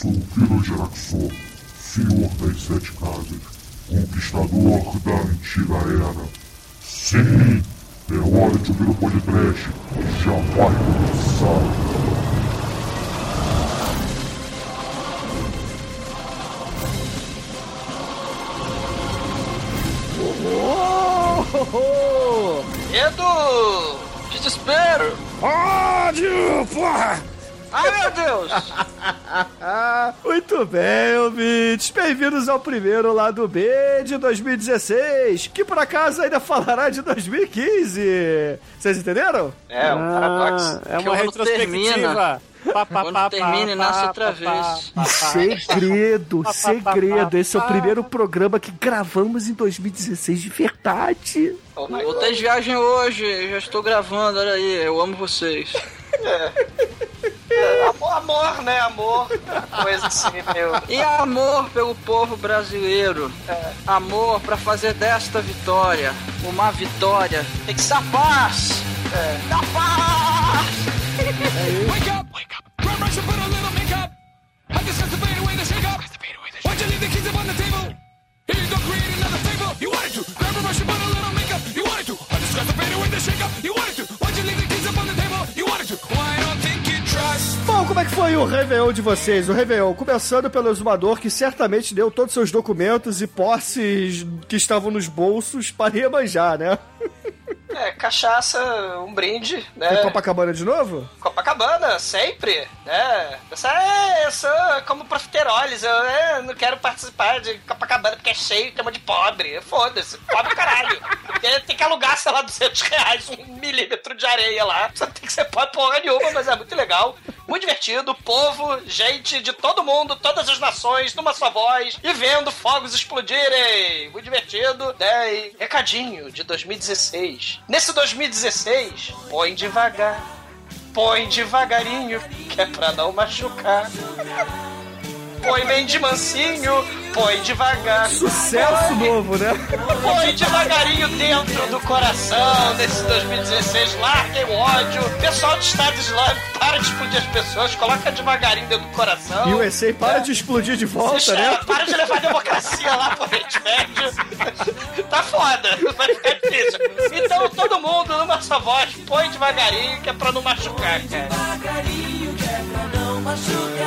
sou o Pirogeraxor, senhor das sete casas, conquistador da antiga era. Sim, é hora de ouvir o podcast, já vai começar. Edu! Desespero! Ódio, porra! Ai, meu Deus! Muito bem, ouvintes. Bem-vindos ao primeiro lado B de 2016, que por acaso ainda falará de 2015. Vocês entenderam? É, um paradoxo. É que uma ano termina. retrospectiva. Pá, pá, Quando pá, termina e nasce outra vez. Segredo, segredo. Esse é o primeiro programa que gravamos em 2016 de verdade. Oh, Voltei de viagem hoje, já estou gravando, olha aí, eu amo vocês. É, amor, amor, né? Amor. Coisa assim, meu. E amor pelo povo brasileiro. É. Amor pra fazer desta vitória uma vitória. Tem que ser a paz! É. Da paz! Wake up! Wake up! Run, rush, and put a little makeup. I discuss the fade away the shake up. Why'd you leave the keys up on the table? Here you go, create another fable. You wanted to. Grab a brush and put a little makeup. You wanted to. I discuss the fade away the shake up. You wanted to. Bom, como é que foi o Réveillon de vocês? O Réveillon, começando pelo exumador que certamente deu todos os seus documentos e posses que estavam nos bolsos para Iemanjá, né? É, cachaça, um brinde, né? Copacabana de novo? Copacabana, sempre, né? Você, é, eu sou como profiteroles, eu é, não quero participar de Copacabana porque é cheio, tem monte de pobre. Foda-se, pobre caralho. Tem que alugar, sei lá, 200 reais, um milímetro de areia lá. Você tem que ser pobre porra nenhuma, mas é muito legal. Muito divertido, povo, gente de todo mundo, todas as nações, numa só voz, e vendo fogos explodirem. Muito divertido, né? E recadinho de 2016. Nesse 2016, põe devagar. Põe devagarinho, que é pra não machucar. Põe bem de mansinho, põe devagar. Sucesso novo, né? Põe devagarinho dentro do coração desse 2016. Larguem o ódio. Pessoal de Estado Islâmico, para de explodir as pessoas. Coloca devagarinho dentro do coração. E o USA para de explodir de volta, né? Para de levar a democracia lá pro Oriente Médio. Tá foda, vai ficar difícil. Então todo mundo numa só voz, põe devagarinho que é pra não machucar, cara. devagarinho que é pra não machucar.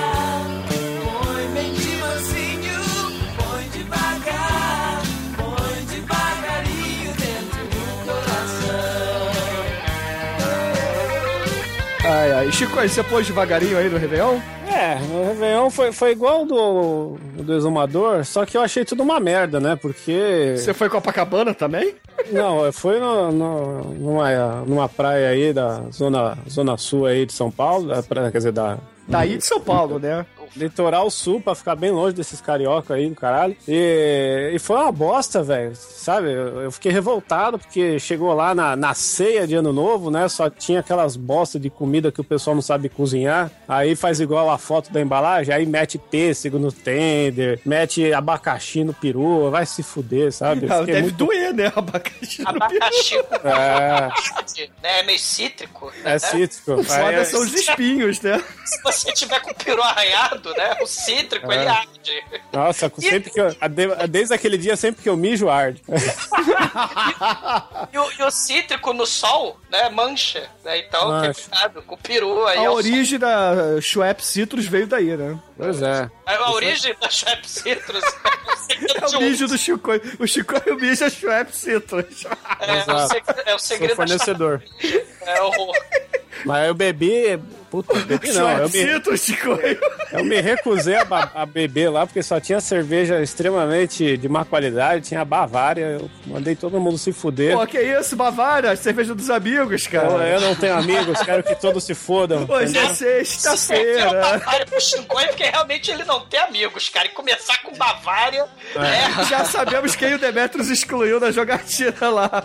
Ai. Chico, aí, você pôs devagarinho aí no Réveillon? É, o Réveillon foi, foi igual do, do Exumador, só que eu achei tudo uma merda, né? Porque. Você foi Copacabana também? Não, eu fui no, no- numa, numa praia aí da zona, zona sul aí de São Paulo, da praia, quer dizer, da. Daí de São Paulo, né? Litoral sul, pra ficar bem longe desses carioca aí do caralho. E, e foi uma bosta, velho. Sabe? Eu, eu fiquei revoltado porque chegou lá na, na ceia de ano novo, né? Só tinha aquelas bostas de comida que o pessoal não sabe cozinhar. Aí faz igual a foto da embalagem, aí mete pêssego no tender, mete abacaxi no peru, vai se fuder, sabe? Ah, Deve muito- doer, né? Abacaxi. no Abacaxi com É, né? É meio cítrico. é cítrico. Foda Aí, são os espinhos, né? Se você tiver com o peru arranhado, né? O cítrico, ele arde. Nossa, sempre que eu, desde aquele dia, sempre que eu mijo, arde. E o, e o cítrico no sol, né? Mancha. Né? Então, Mancha. tem cuidado com o peru aí. A origem da Schweppes Citrus veio daí, né? Pois é. sol. A origem da Schweppes Citrus É o mijo do Chico. O Chico é o mijo da Schweppes Citrus. É, é, o segredo, é o segredo da fornecedor. É o, Mas eu bebi. Puta, que pariu. Eu me... Chico. eu me recusei a, a, beber lá porque só tinha cerveja extremamente de má qualidade, tinha Bavária. Eu mandei todo mundo se fuder. Pô, que isso, Bavária? Cerveja dos amigos, cara. Pô, eu não tenho amigos, quero que todos se fodam. Hoje é sexta-feira. Se Bavária pro Chicoio porque realmente ele não tem amigos, cara. E começar com Bavária. É. É. Já sabemos quem o Demetrius excluiu da jogatina lá.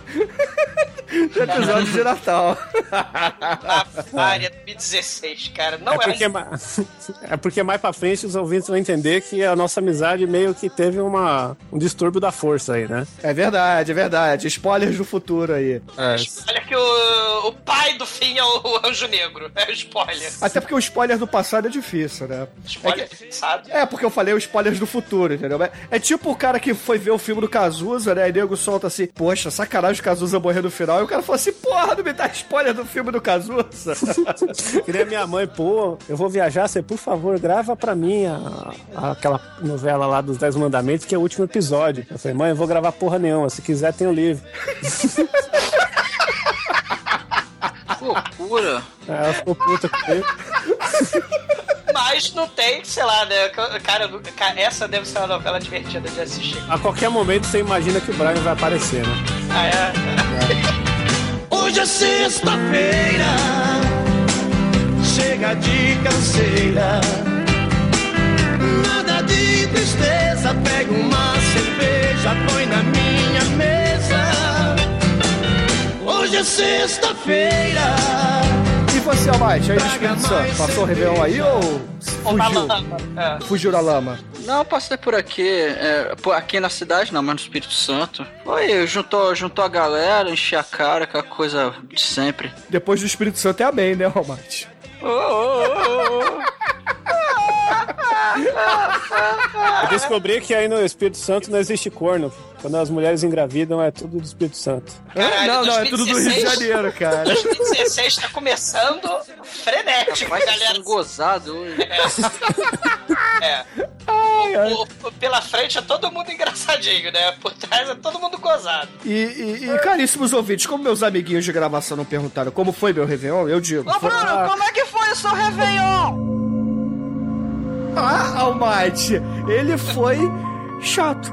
Do episódio de Natal. Bavária 2016 vocês, cara. Não é, é porque, assim. é... Mais... é porque mais pra frente os ouvintes vão entender que a nossa amizade meio que teve uma... um distúrbio da força aí, né? É verdade, é verdade. Spoilers do futuro aí. É. é Olha que o... o pai do fim é o Anjo Negro. É o spoiler. Até porque o spoiler do passado é difícil, né? Spoiler é que... do passado? É, porque eu falei os spoilers do futuro, entendeu? É, é tipo o cara que foi ver o filme do Cazuza, né? E nego solta assim, poxa, sacanagem o Cazuza morrer no final. E o cara fala assim, porra, não me dá spoiler do filme do Cazuza. Queria minha mãe, pô, eu vou viajar, você, por favor, grava pra mim a- a- aquela novela lá dos Dez Mandamentos, que é o último episódio. Eu falei, mãe, eu vou gravar porra nenhuma, se quiser tem o livro. Que loucura. Aí ela ficou puta comigo. Mas não tem, sei lá, né? Cara, essa deve ser uma novela divertida de assistir. A qualquer momento você imagina que o Brian vai aparecer, né? Ah, é? Hoje é sexta-feira, chega de canseira. Nada de tristeza, pega uma cerveja, põe na minha mesa. Hoje é sexta-feira. e você, Almighty, aí do Espírito Santo? Passou o Réveillon aí ou fugiu? É. Fugiu da lama? Não, eu passei por aqui. é, por- aqui na cidade, não, mas no Espírito Santo. Foi, juntou, juntou a galera, enchi a cara, aquela coisa de sempre. Depois do Espírito Santo é amém, né, Almighty? Eu descobri que aí no Espírito Santo não existe corno. Quando as mulheres engravidam, é tudo do Espírito Santo. Caralho, não, não, é tudo do Rio de 2016. Janeiro, cara. 2016 tá começando frenético, Vai galera. gozado hoje. É. O- o- pela frente é todo mundo engraçadinho, né? Por trás é todo mundo gozado. E, e, e, caríssimos ouvintes, como meus amiguinhos de gravação não perguntaram como foi meu Réveillon, eu digo. Ô, Bruno, como é que foi o seu Réveillon? Ah, Almighty, ele foi chato.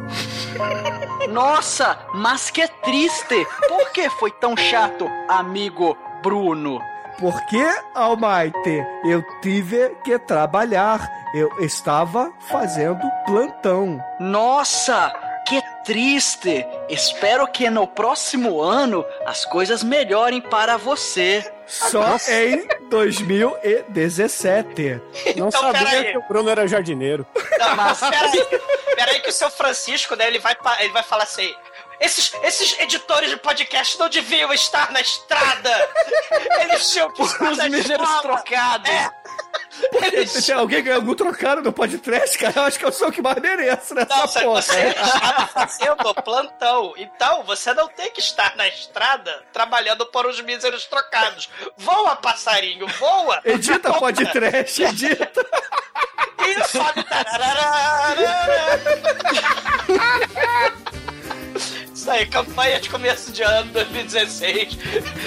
Nossa, mas que triste. Por que foi tão chato, amigo Bruno? Porque, Almighty, eu tive que trabalhar. Eu estava fazendo plantão. Nossa, que triste. Espero que no próximo ano as coisas melhorem para você. Só em 2017. Não Então, sabia que o Bruno era jardineiro. Não, mas peraí. Peraí que o seu Francisco, né, ele vai, ele vai falar assim... Esses, esses editores de podcast não deviam estar na estrada. Eles tinham que estar Os trocados. É. Eles... Se alguém ganhou algum trocado no podcast, cara, eu acho que eu sou o que mais mereço nessa Não, você, porra. você estava fazendo plantão. Então, você não tem que estar na estrada trabalhando por os míseros trocados. Voa, passarinho, voa! Edita podcast, edita. E sobe. Isso aí, campanha de começo de ano 2016.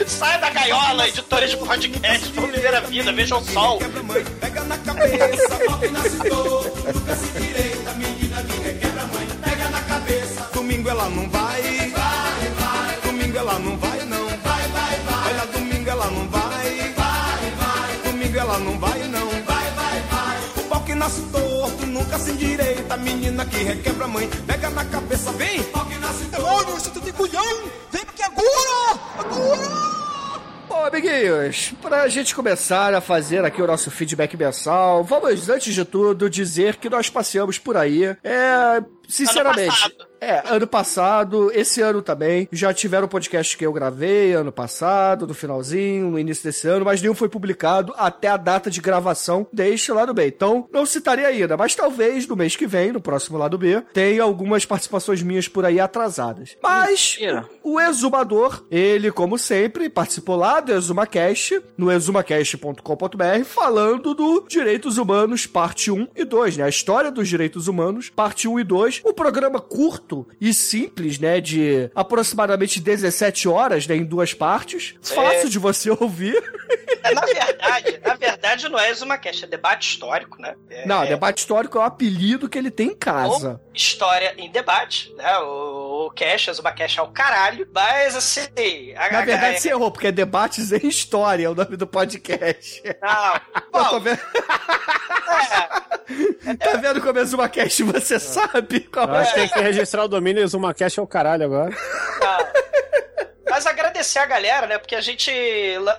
Saia da gaiola, editores de podcast, vão viver a vida, vejam o sol. Quebra-mãe, pega na cabeça, toque na nunca se direita, menina que requebra mãe, pega na cabeça. Domingo ela não vai, vai, vai. Domingo ela não vai, não, vai, vai, vai. Olha, domingo ela não vai, vai, vai. Domingo ela não vai, não, vai, vai, vai. O pau que nasce torto, nunca se endireita, menina que requebra mãe, pega na cabeça, vem. Pau que nasce torto. Demônio, se tu tem culhão, vem aqui agora, agora. Amiguinhos, pra gente começar a fazer aqui o nosso feedback mensal, vamos, antes de tudo, dizer que nós passeamos por aí. É. Sinceramente. passado. É, ano passado, esse ano também. Já tiveram podcast que eu gravei ano passado, no finalzinho, no início desse ano, mas nenhum foi publicado até a data de gravação deste lado B. Então, não citarei ainda, mas talvez no mês que vem, no próximo lado B, tenha algumas participações minhas por aí atrasadas. Mas, Mentira. o Exumador, ele, como sempre, participou lá do ExumaCast, no exumacast.com.br, falando do Direitos Humanos, parte 1 e 2, né? A história dos direitos humanos, parte 1 e 2. Um programa curto e simples, né? De aproximadamente 17 horas, né? Em duas partes. Fácil de você ouvir. É, Na verdade, na verdade não é ExumaCast, é debate histórico, né? É, Não, é debate histórico é o apelido que ele tem em casa. história em debate, né? O, o Cash, ExumaCast é o caralho, mas assim... A, Na verdade, a- você errou, porque é Debates em História, é o nome do podcast. Não, Eu tô bom, vendo... é, Tá vendo como é Exumacast? Você sabe qual Eu é? acho que tem que registrar o domínio Exumacast é o caralho agora. não. Mas agradecer a galera, né? Porque a gente,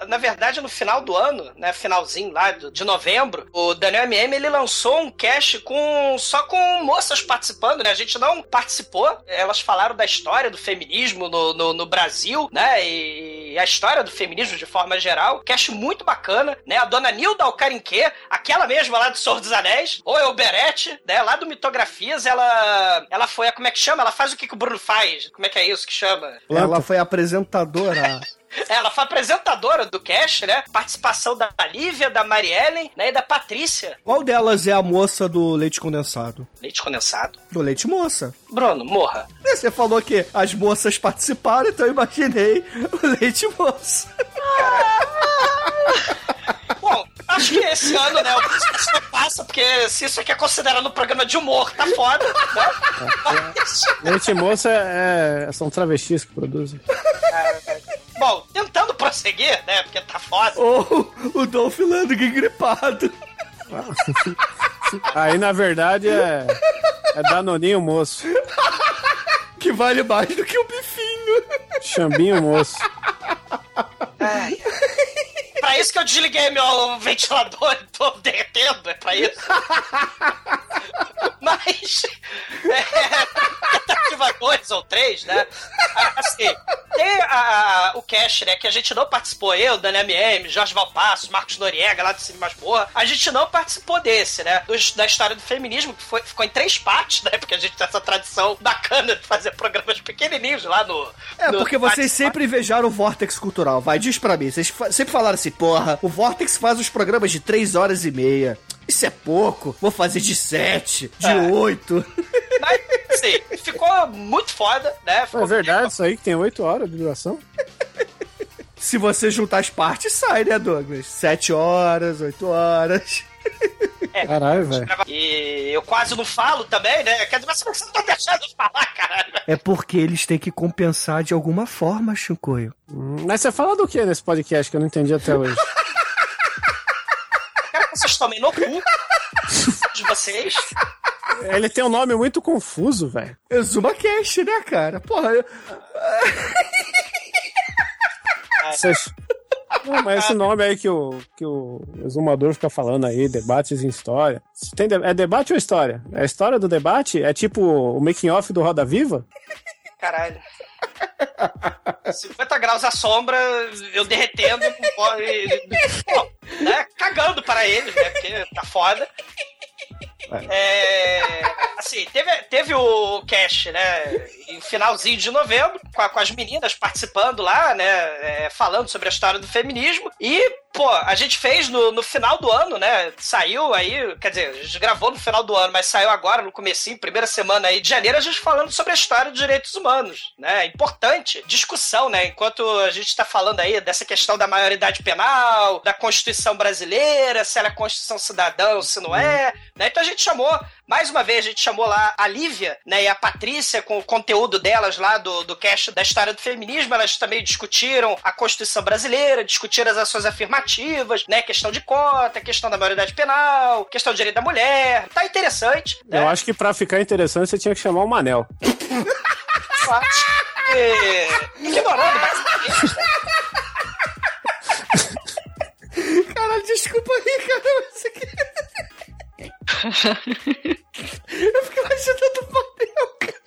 na verdade, no final do ano, né? Finalzinho lá de novembro, o Daniel MM ele lançou um cast com só com moças participando, né? A gente não participou. Elas falaram da história do feminismo no, no, no Brasil, né? E a história do feminismo de forma geral. Cast muito bacana, né? A dona Nilda Alcarinque, aquela mesma lá do Senhor dos Anéis, ou Elberete, né? Lá do Mitografias, ela, ela foi a, como é que chama? Ela faz o que, que o Bruno faz? Como é que é isso que chama? Ela foi apresentadora. Ela foi apresentadora do cast, né? Participação da Lívia, da Mariellen, né? E da Patrícia. Qual delas é a moça do leite condensado? Leite condensado. Do leite moça. Bruno, morra. Você falou que as moças participaram, então eu imaginei o leite moça. Bom, acho que esse ano, né? O isso não passa, porque se isso aqui é considerado um programa de humor, tá foda, né? Mas, Leite moça é, são travestis que produzem. bom, tentando prosseguir, né? Porque tá foda. Ou o Dolph Lundgren gripado. Aí, na verdade, é, é Danoninho moço. Que vale mais do que o bifinho. Xambinho moço. Pra isso que eu desliguei meu ventilador e tô derretendo, é pra isso. Mas, é, tentativa 2 ou 3, né? Assim, tem a- a- o cast, né, que a gente não participou, eu, Dani MM, Jorge Valpasso, Marcos Noriega, lá do Cine Masmorra, a gente não participou desse, né? dos- da história do feminismo, que foi, ficou em três partes, né? Porque a gente tem essa tradição bacana de fazer programas pequenininhos lá no... É, no porque vocês sempre invejaram o Vortex Cultural. Vai, diz pra mim. Vocês sempre falaram assim, porra, o Vortex faz os programas de 3 horas e meia. Isso é pouco. Vou fazer de 7, de É. 8. Mas, assim, ficou muito foda, né? Ficou É verdade isso aí que tem 8 horas de duração? Se você juntar as partes, sai, né, Douglas? 7 horas, 8 horas. Caralho, velho. E eu quase não falo também, né? Quer dizer, mas você não tá deixando eu falar, caralho. É porque eles têm que compensar de alguma forma, Chicoio. Hum, Mas você fala do que nesse podcast que eu não entendi até hoje? Quero que vocês tomem no cu de vocês. Ele tem um nome muito confuso, velho. Cash, né, cara? Porra, eu- Vocês- Não, mas esse nome aí que o, que o exumador fica falando aí, debates em história. Tem de- É debate ou história? É a história do debate? É tipo o making off do Roda Viva? Caralho. 50 graus à sombra, eu derretendo, e- pô, né? Cagando para eles, né? Porque tá foda. É, assim, teve, teve o cast, né? Em finalzinho de novembro, com, a- com as meninas participando lá, né? é, falando sobre a história do feminismo. E, pô, a gente fez no, no final do ano, né? Saiu aí, quer dizer, a gente gravou no final do ano, mas saiu agora, no comecinho, primeira semana aí de janeiro, a gente falando sobre a história dos direitos humanos, né? Importante discussão, né? Enquanto a gente tá falando aí dessa questão da maioridade penal, da Constituição brasileira, se ela é Constituição cidadã ou se não é, né? Então a gente chamou, mais uma vez, a gente chamou lá a Lívia, né, e a Patrícia com o conteúdo delas lá do, do cast da história do feminismo, elas também discutiram a Constituição brasileira, discutiram as ações afirmativas, né, questão de cota, questão da maioridade penal, questão do direito da mulher, tá interessante, né? Eu acho que pra ficar interessante você tinha que chamar o Manel. Que... Ignorando basicamente, né? Caralho, desculpa aí, cara. Mas é que... Eu fiquei imaginando o papel, cara.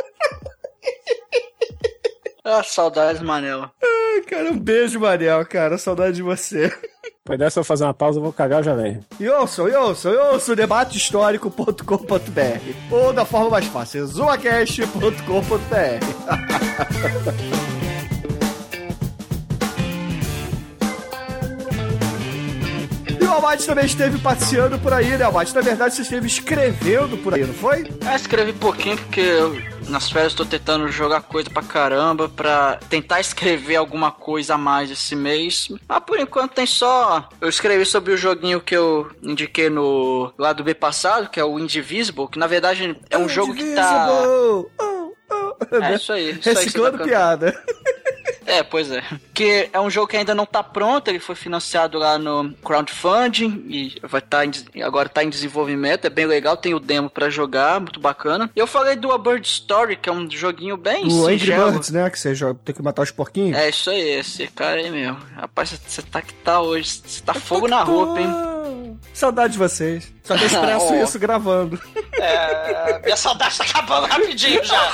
Ah, saudades, Manel. Ai, cara, um beijo, Mariel, cara. Saudade de você. Depois dessa eu vou fazer uma pausa, eu vou cagar já venho. E ouçam, e ouçam, e ouçam debatehistórico.com.br ou da forma mais fácil, zumacast.com.br E o Almighty também esteve passeando por aí, né, Almighty? Na verdade, você esteve escrevendo por aí, não foi? Eu escrevi pouquinho porque eu, nas férias tô tentando jogar coisa pra caramba pra tentar escrever alguma coisa a mais esse mês. Mas por enquanto tem só. Eu escrevi sobre o joguinho que eu indiquei no lado B passado, que é o Indivisible, que na verdade é um jogo que tá. Indivisible! Oh, oh. É isso aí. Isso aí que você tá Reciclando piada. É, pois é. Que é um jogo que ainda não tá pronto, ele foi financiado lá no crowdfunding e vai tá em, agora tá em desenvolvimento, é bem legal, tem o demo pra jogar, muito bacana. E eu falei do A Bird Story, que é um joguinho bem O Angry. Birds, né? Que você joga, tem que matar os porquinhos. É isso aí, esse cara aí mesmo. Rapaz, você tá que tá hoje, você tá fogo na roupa, hein? hein? Saudade de vocês. Só que eu expresso isso gravando. É, minha saudade tá acabando rapidinho já.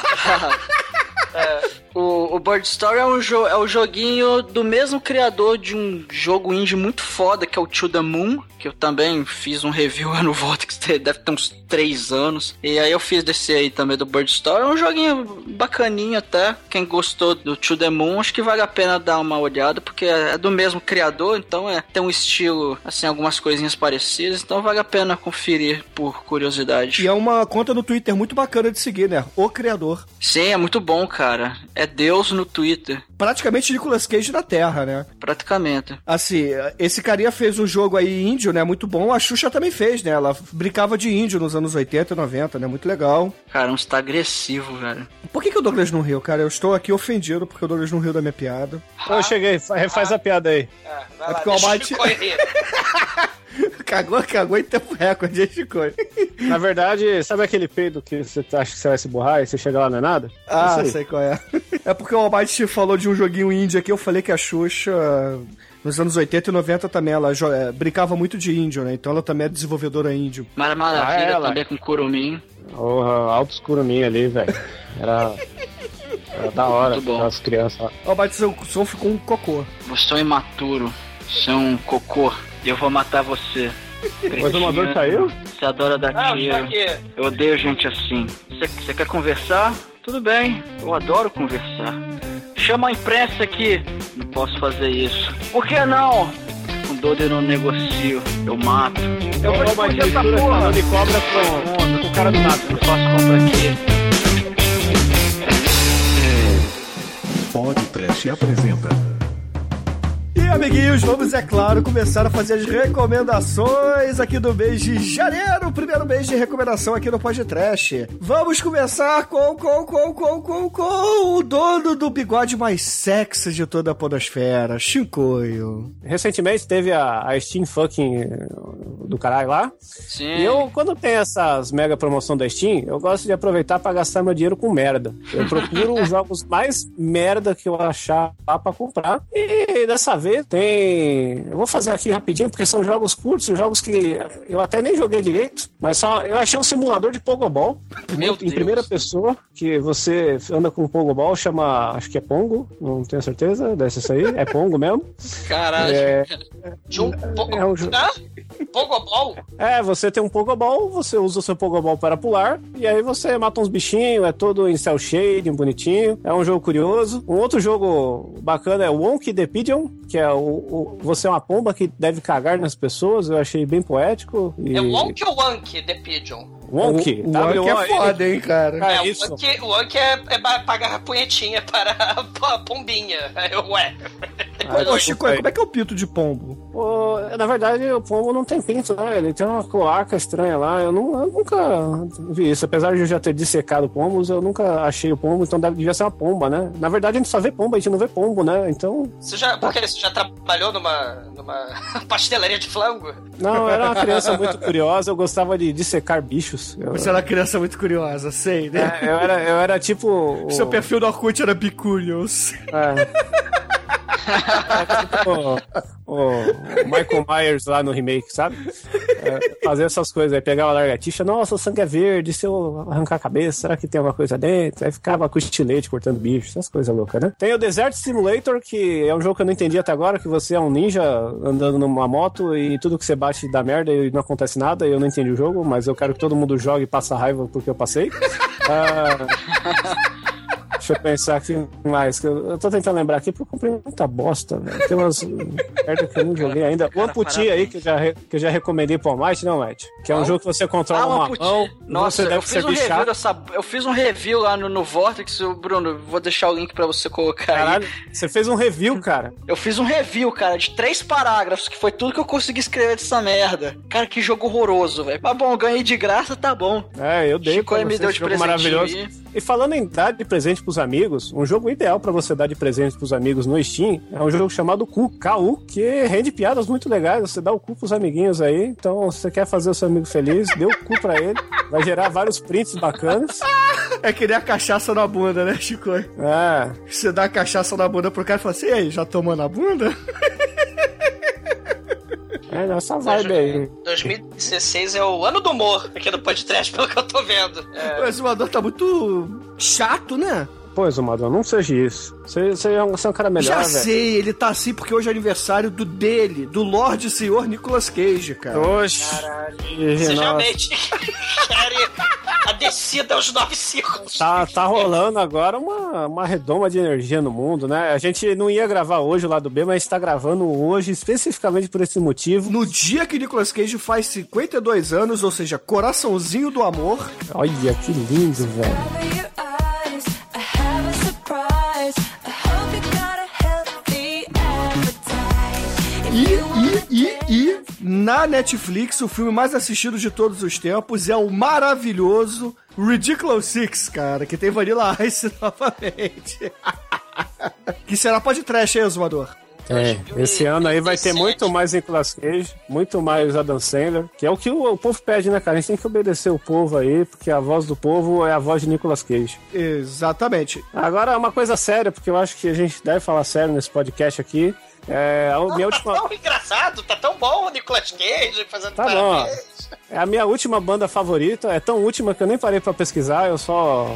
O, o Bird Story é, um jo é o joguinho do mesmo criador de um jogo indie muito foda, que é o To The Moon, que eu também fiz um review lá no Vortex, deve ter uns 3 anos. E aí eu fiz desse aí também do Bird Story. É um joguinho bacaninho até. Quem gostou do To The Moon, acho que vale a pena dar uma olhada, porque é do mesmo criador, então é, tem um estilo, assim, algumas coisinhas parecidas, então vale a pena conferir por curiosidade. E é uma conta no Twitter muito bacana de seguir, né? O criador. Sim, é muito bom, cara. É Deus no Twitter, Praticamente Nicolas Cage na Terra, né? praticamente. Assim, esse carinha fez um jogo aí índio, né? Muito bom. A Xuxa também fez, né? Ela brincava de índio nos anos 80 e 90, né? Muito legal. Cara, você tá agressivo, velho. Por que, que o Douglas não riu, cara? Eu estou aqui ofendido porque o Douglas não riu da minha piada. Eu cheguei, fa- refaz a piada aí. É, vai É lá, porque o Almighty-. Cagou, cagou em tempo recorde, Chico? Na verdade, sabe aquele peido que você acha que você vai se borrar e você chega lá não é nada? Ah, aí. sei qual é. É porque o Almighty falou de um joguinho indie aqui, eu falei que a Xuxa, nos anos 80 e 90 também, ela é, brincava muito de índio, né? Então ela também é desenvolvedora índio. Mara Maravilha Ah, ela. também com Kurumin. Porra, alto escuruminho ali, velho. Era, era da hora, Muito bom. aquelas crianças lá. O Almighty, seu som ficou um cocô. Você é um imaturo. Você é um cocô. E eu vou matar você. O exumador saiu? Você adora dar Não, tiro. tá. Eu odeio gente assim. Você- quer conversar? Tudo bem. Eu adoro conversar. Chama a imprensa aqui. Não posso fazer isso. Por que não? Com dor eu não negocio. Eu mato. Eu vou explodir essa mistura porra. de cobra com, com o cara do mato. Eu faço compra aqui. Podcast apresenta E amiguinhos, vamos, é claro, começar a fazer as recomendações aqui do mês de janeiro, o primeiro mês de recomendação aqui no Podcast. Vamos começar com, com, com, com, com, com o dono do bigode mais sexy de toda a podosfera, Shinkoio. Recentemente teve a, a Steam fucking eh, do caralho lá. Sim. E eu, quando tem essas mega promoção da Steam, eu gosto de aproveitar pra gastar meu dinheiro com merda. Eu procuro os jogos mais merda que eu achar lá pra comprar. E dessa vez tem. Eu vou fazer aqui rapidinho, porque são jogos curtos, jogos que eu até nem joguei direito, mas só eu achei um simulador de Pogobol. Meu em Deus. primeira pessoa, que você anda com o Pogobol, chama. Acho que é Pongo, não tenho certeza, ser isso aí. É Pongo mesmo. Caralho. É, De um É um jogo. Pogobol? É, você tem um Pogobol, você usa o seu Pogobol para pular, e aí você mata uns bichinhos, é todo em cel shading, bonitinho. É um jogo curioso. Um outro jogo bacana é Wonky the Pigeon, que é o, o- você é uma pomba que deve cagar nas pessoas, eu achei bem poético. E... É Wonk ou The Pigeon? Wonky, O, o Wonk é W-O-N-K. foda, hein, cara. É É, isso. o Wonk, o Wonk é, é pagar a punhetinha para a pombinha. Aí eu, Ué. Ah, Ô, Chico, como é que é o pito de pombo? O- na verdade, o pombo não tem pinto, né? Ele tem uma cloaca estranha lá. Eu, não- eu nunca vi isso. Apesar de eu já ter dissecado pombos, eu nunca achei o pombo, então deve, devia ser uma pomba, né? Na verdade, a gente só vê pomba, a gente não vê pombo, né? Então. Você já, porque você já trabalhou numa, numa pastelaria de flango? Não, eu era uma criança muito curiosa, eu gostava de dissecar bichos. Eu, Você era uma criança muito curiosa, sei, né? é, eu, era, eu era tipo. o- Seu perfil do Orkut era Bicurious. É. O, o Michael Myers lá no remake, sabe? É, fazer essas coisas aí, pegava a largatixa, nossa, o sangue é verde, se eu arrancar a cabeça, será que tem alguma coisa dentro? Aí ficava com estilete cortando bicho, essas coisas loucas, né? Tem o Desert Simulator, que é um jogo que eu não entendi até agora, que você é um ninja andando numa moto e tudo que você bate dá merda e não acontece nada, e eu não entendi o jogo, mas eu quero que todo mundo jogue e passe raiva porque eu passei. Ah, Deixa eu pensar aqui mais. Eu, eu tô tentando lembrar aqui porque eu comprei muita bosta, velho. Tem umas merda que eu não joguei ainda. O Amputi aí, que eu já, re- que eu já recomendei pro Almighty, não, Matt? Que é um Qual? jogo que você controla Ah, uma mão. Nossa, você eu deve fiz ser um review bichado. dessa. Eu fiz um review lá no, no Vortex, Bruno. Vou deixar o link pra você colocar aí. Caralho, você fez um review, cara. Eu fiz um review, cara, de três parágrafos, que foi tudo que eu consegui escrever dessa merda. Cara, que jogo horroroso, velho. Mas bom, ganhei de graça, tá bom. É, eu dei Chico aí me deu de presentinho maravilhoso. aí. E falando em dar de presente pros amigos, um jogo ideal pra você dar de presente pros amigos no Steam é um jogo chamado Cu, KU, que rende piadas muito legais. Você dá o cu pros amiguinhos aí. Então, se você quer fazer o seu amigo feliz, dê o cu pra ele. Vai gerar vários prints bacanas. É que nem a cachaça na bunda, né, Chico? É, Você dá a cachaça na bunda pro cara e fala assim, e aí, já tomou na bunda? é nessa vibe aí. 2016 é o ano do humor aqui do podcast, pelo que eu tô vendo. É, O exumador tá muito chato, né? Pô, Exumador, não seja isso. Você, você é um, você é um cara melhor, Já velho. sei, ele tá assim porque hoje é aniversário do dele, do Lorde Senhor Nicolas Cage, cara. Oxi. Você nossa. realmente a descida aos nove círculos. Tá, tá rolando agora uma, uma redoma de energia no mundo, né? A gente não ia gravar hoje o lado B, mas tá gravando hoje especificamente por esse motivo. No dia que Nicolas Cage faz 52 anos, ou seja, coraçãozinho do amor, Olha que lindo, velho. Na Netflix, o filme mais assistido de todos os tempos é o maravilhoso Ridiculous Six, cara, que tem Vanilla Ice novamente. que será pode trash, hein, Exumador? É, esse ano aí vai ter 2017. muito mais Nicolas Cage, muito mais Adam Sandler, que é o que o, o povo pede, né, cara? A gente tem que obedecer o povo aí, porque a voz do povo é a voz de Nicolas Cage. Exatamente. Agora, uma coisa séria, porque eu acho que a gente deve falar sério nesse podcast aqui. É, a minha Tá última. tão engraçado, tá tão bom o Nicolas Cage fazendo Tá bom. parabéns. É a minha última banda favorita, é tão última que eu nem parei pra pesquisar, eu só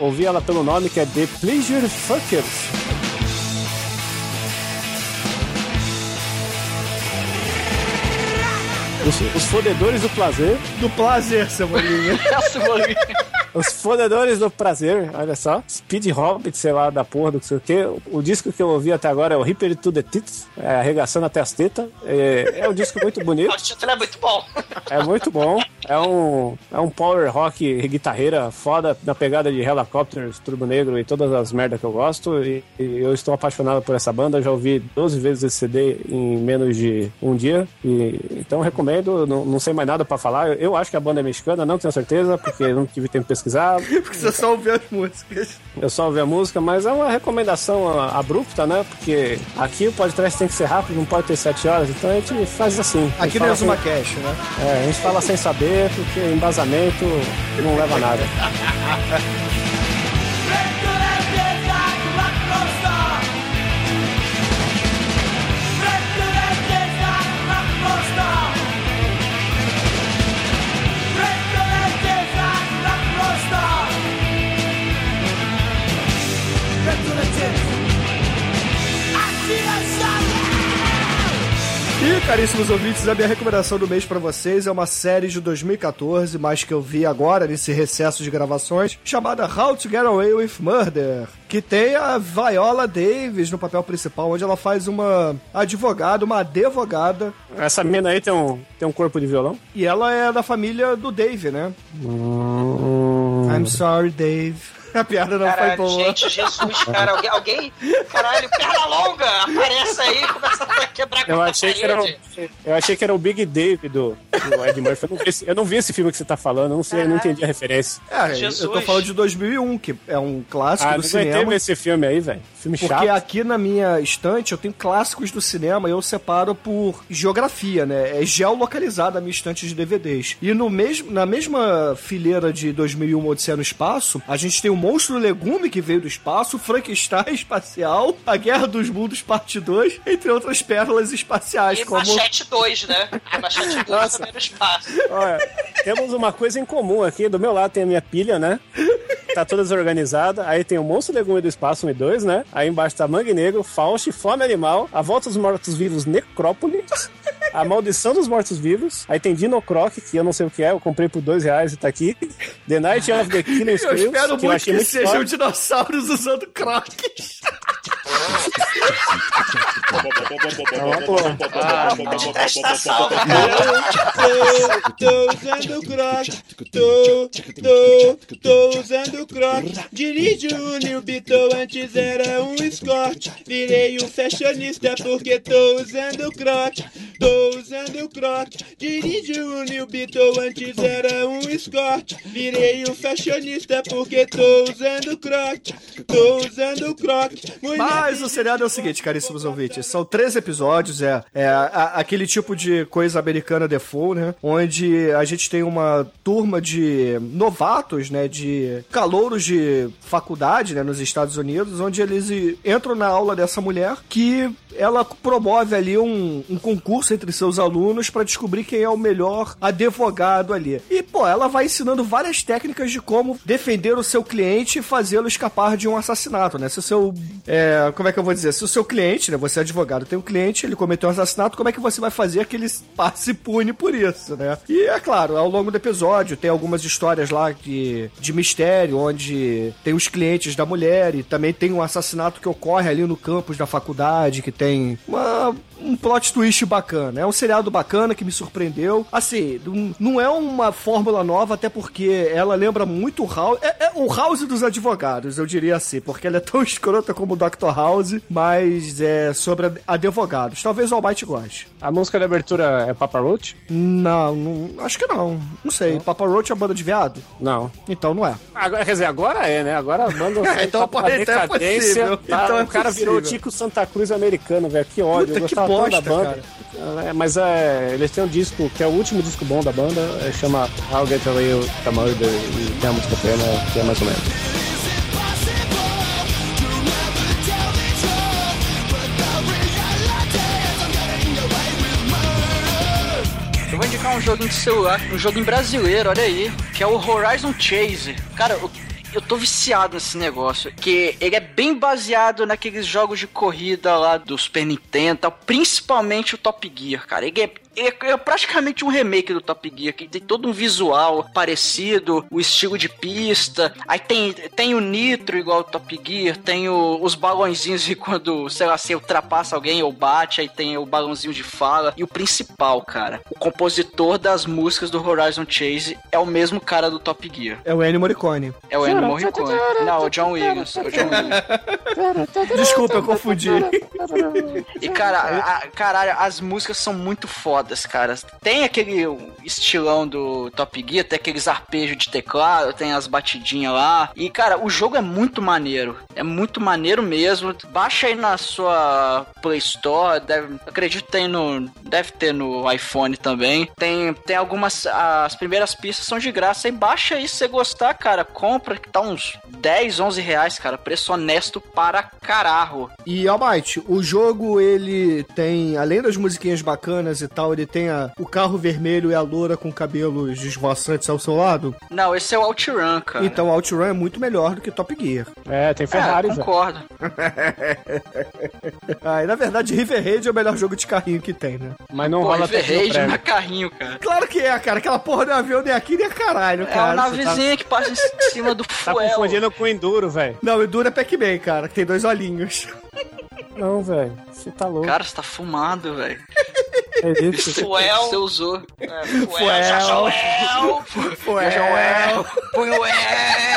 ouvi ela pelo nome, que é The Pleasure Fuckers. Os, os fodedores do prazer. Do prazer, Samuelinha. Essa bolinha. Os fodedores do prazer, olha só. Speed Hobbit, sei lá, da porra do que sei o que. O disco que eu ouvi até agora é o Reaper to the Tits, é, arregaçando até as tetas. É, é um disco muito bonito. O título é muito bom. É muito bom. É um, é um power rock guitarreira foda na pegada de Helicopters, Turbo Negro e todas as merdas que eu gosto. E, e eu estou apaixonado por essa banda. Já ouvi 12 vezes esse CD em menos de um dia. E, então eu recomendo. Não, não sei mais nada pra falar. Eu, eu acho que a banda é mexicana, não tenho certeza, porque eu não tive tempo de pesquisar. Porque você só ouviu as músicas. Eu só ouvi a música, mas é uma recomendação abrupta, né? Porque aqui o podcast tem que ser rápido, não pode ter 7 horas. Então a gente faz assim. Aqui no fala Exuma sem- Cash, né? É, a gente fala sem saber, porque embasamento não leva a nada. E, caríssimos ouvintes, a minha recomendação do mês pra vocês é uma série de 2014, mas que eu vi agora, nesse recesso de gravações, chamada How to Get Away with Murder, que tem a Viola Davis no papel principal, onde ela faz uma advogada, uma advogada, Essa mina aí tem um, tem um corpo de violão? e ela é da família do Dave, né? Hum, I'm sorry, Dave. A piada não foi Caralho, boa. gente, Jesus, cara, alguém, alguém, caralho, perna longa, aparece aí e começa a quebrar eu com a achei que era o, eu achei que era o Big Dave do, do Ed Murphy. Eu não, vi esse, eu não vi esse filme que você tá falando, eu não sei, eu não entendi a referência. É, eu Jesus. tô falando de 2001, que é um clássico Ah, do cinema. ver esse filme aí, velho. Filme Porque chato. aqui na minha estante eu tenho clássicos do cinema e eu separo por geografia, né? É geolocalizada a minha estante de DVDs. E no mesmo, na mesma fileira de 2001 Odisseia no Espaço, a gente tem o Monstro Legume que veio do espaço, o Frankenstein espacial, a Guerra dos Mundos parte 2, entre outras pérolas espaciais, E como... Machete 2, né? A Machete 2 Nossa. também no espaço. Olha, temos uma coisa em comum aqui. Do meu lado tem a minha pilha, né? Tá toda desorganizada. Aí tem o Monstro Legume do Espaço 1 e 2, né? Aí embaixo tá Mangue Negro, Faust, Fome Animal, A Volta dos Mortos-Vivos Necrópole, A Maldição dos Mortos-Vivos. Aí tem Dinocroc, que eu não sei o que é, eu comprei por dois reais e tá aqui. The Night of the Killing Eu Screams, espero que eu muito achei que muito sejam dinossauros usando crocs. Tô, usando croc, tô, tô, tô usando croc. Dirige o New Beetle, antes era um Scott. Virei um fashionista porque tô usando croc, tô usando croque. Dirijo o New Beetle, antes era um Escort. Virei um fashionista porque tô usando croque. Tô usando croque. Mulher Mas o seriado é o seguinte, caríssimos ouvintes. São três episódios, é, é a- aquele tipo de coisa americana default, né? Onde a gente tem uma turma de novatos, né? De calouros de faculdade, né? Nos Estados Unidos, onde eles entram na aula dessa mulher que ela promove ali um, um concurso entre seus alunos pra descobrir quem é o melhor advogado ali. E, pô, ela vai ensinando várias técnicas de como defender o seu cliente e fazê-lo escapar de um assassinato, né? Se o seu. é, como é que eu vou dizer? Se o seu cliente, né? Você é advogado, tem um cliente, ele cometeu um assassinato, como é que você vai fazer que ele passe pune por isso, né? E é claro, ao longo do episódio tem algumas histórias lá de, de mistério, onde tem os clientes da mulher e também tem um assassinato que ocorre ali no campus da faculdade, que tem uma, um plot twist bacana. É um seriado bacana que me surpreendeu. Assim, não- não é uma fórmula nova, até porque ela lembra muito o House. É, é o House dos advogados, eu diria assim, porque ela é tão escrota como o Dr. House, mas é sobre ad- advogados. Talvez o Almighty goste. A música de abertura é Papa Roach? Não, não- acho que não. Não sei. Papa Roach é a banda de viado? Não. Então não é. Agora, quer dizer, agora é, né? Agora a banda Então, tá pô, então é decadência. possível. tá? Então é o cara possível. virou Tico Santa Cruz americano, velho. Que ódio. Puta, eu que gostava tanto da banda. É, mas é, eles têm um disco que é o último disco bom da banda, é, chama How Get Away the Murder, e tem a música pena, que é mais ou menos. Eu vou indicar um joguinho de celular, um joguinho brasileiro, olha aí, que é o Horizon Chase. Cara, eu, eu tô viciado nesse negócio, que ele é bem baseado naqueles jogos de corrida lá do Super Nintendo, principalmente o Top Gear, cara. Ele é, é- é praticamente um remake do Top Gear, que tem todo um visual parecido, o estilo de pista. Aí tem, tem o nitro igual o Top Gear, tem o- os balãozinhos de quando, sei lá, você ultrapassa alguém ou bate, aí tem o balãozinho de fala. E o principal, cara, o compositor das músicas do Horizon Chase é o mesmo cara do Top Gear. É o Ennio Morricone. É o Ennio Morricone. Não, o John Williams. É o John Williams. Desculpa, eu confundi. E, cara, a- caralho, as músicas são muito fodas, cara. Tem aquele estilão do Top Gear, tem aqueles arpejos de teclado, tem as batidinhas lá. E, cara, o jogo é muito maneiro. É muito maneiro mesmo. Baixa aí na sua Play Store. Deve, acredito que tem no. Deve ter no iPhone também. Tem, tem algumas. As primeiras pistas são de graça. Aí baixa aí se você gostar, cara. Compra que tá uns 10, 11 reais, cara. Preço honesto para caralho. E Almighty, o jogo ele tem, além das musiquinhas bacanas e tal, ele tem a- o carro vermelho e a loura com cabelos esvoaçantes ao seu lado. Não, esse é o OutRun, cara. Então Outrun é muito melhor do que Top Gear. É, tem Ferrari, é, velho. concordo. Ah, e na verdade River Raid é o melhor jogo de carrinho que tem, né? Mas não Pô, rola River Raid não é carrinho, cara. Claro que é, cara. Aquela porra do avião nem aqui nem caralho, É cara. uma Você tá- navezinha que passa em cima do Tá fuel. confundindo com o Enduro, velho. Não, o Enduro é Pac-Man, cara, que tem dois olhinhos. Não, velho. Você tá louco. Cara, você tá fumado, velho. É isso. Fuel. Você usou. É, Fuel, Joel, Fuel. Fuel! Fuel! É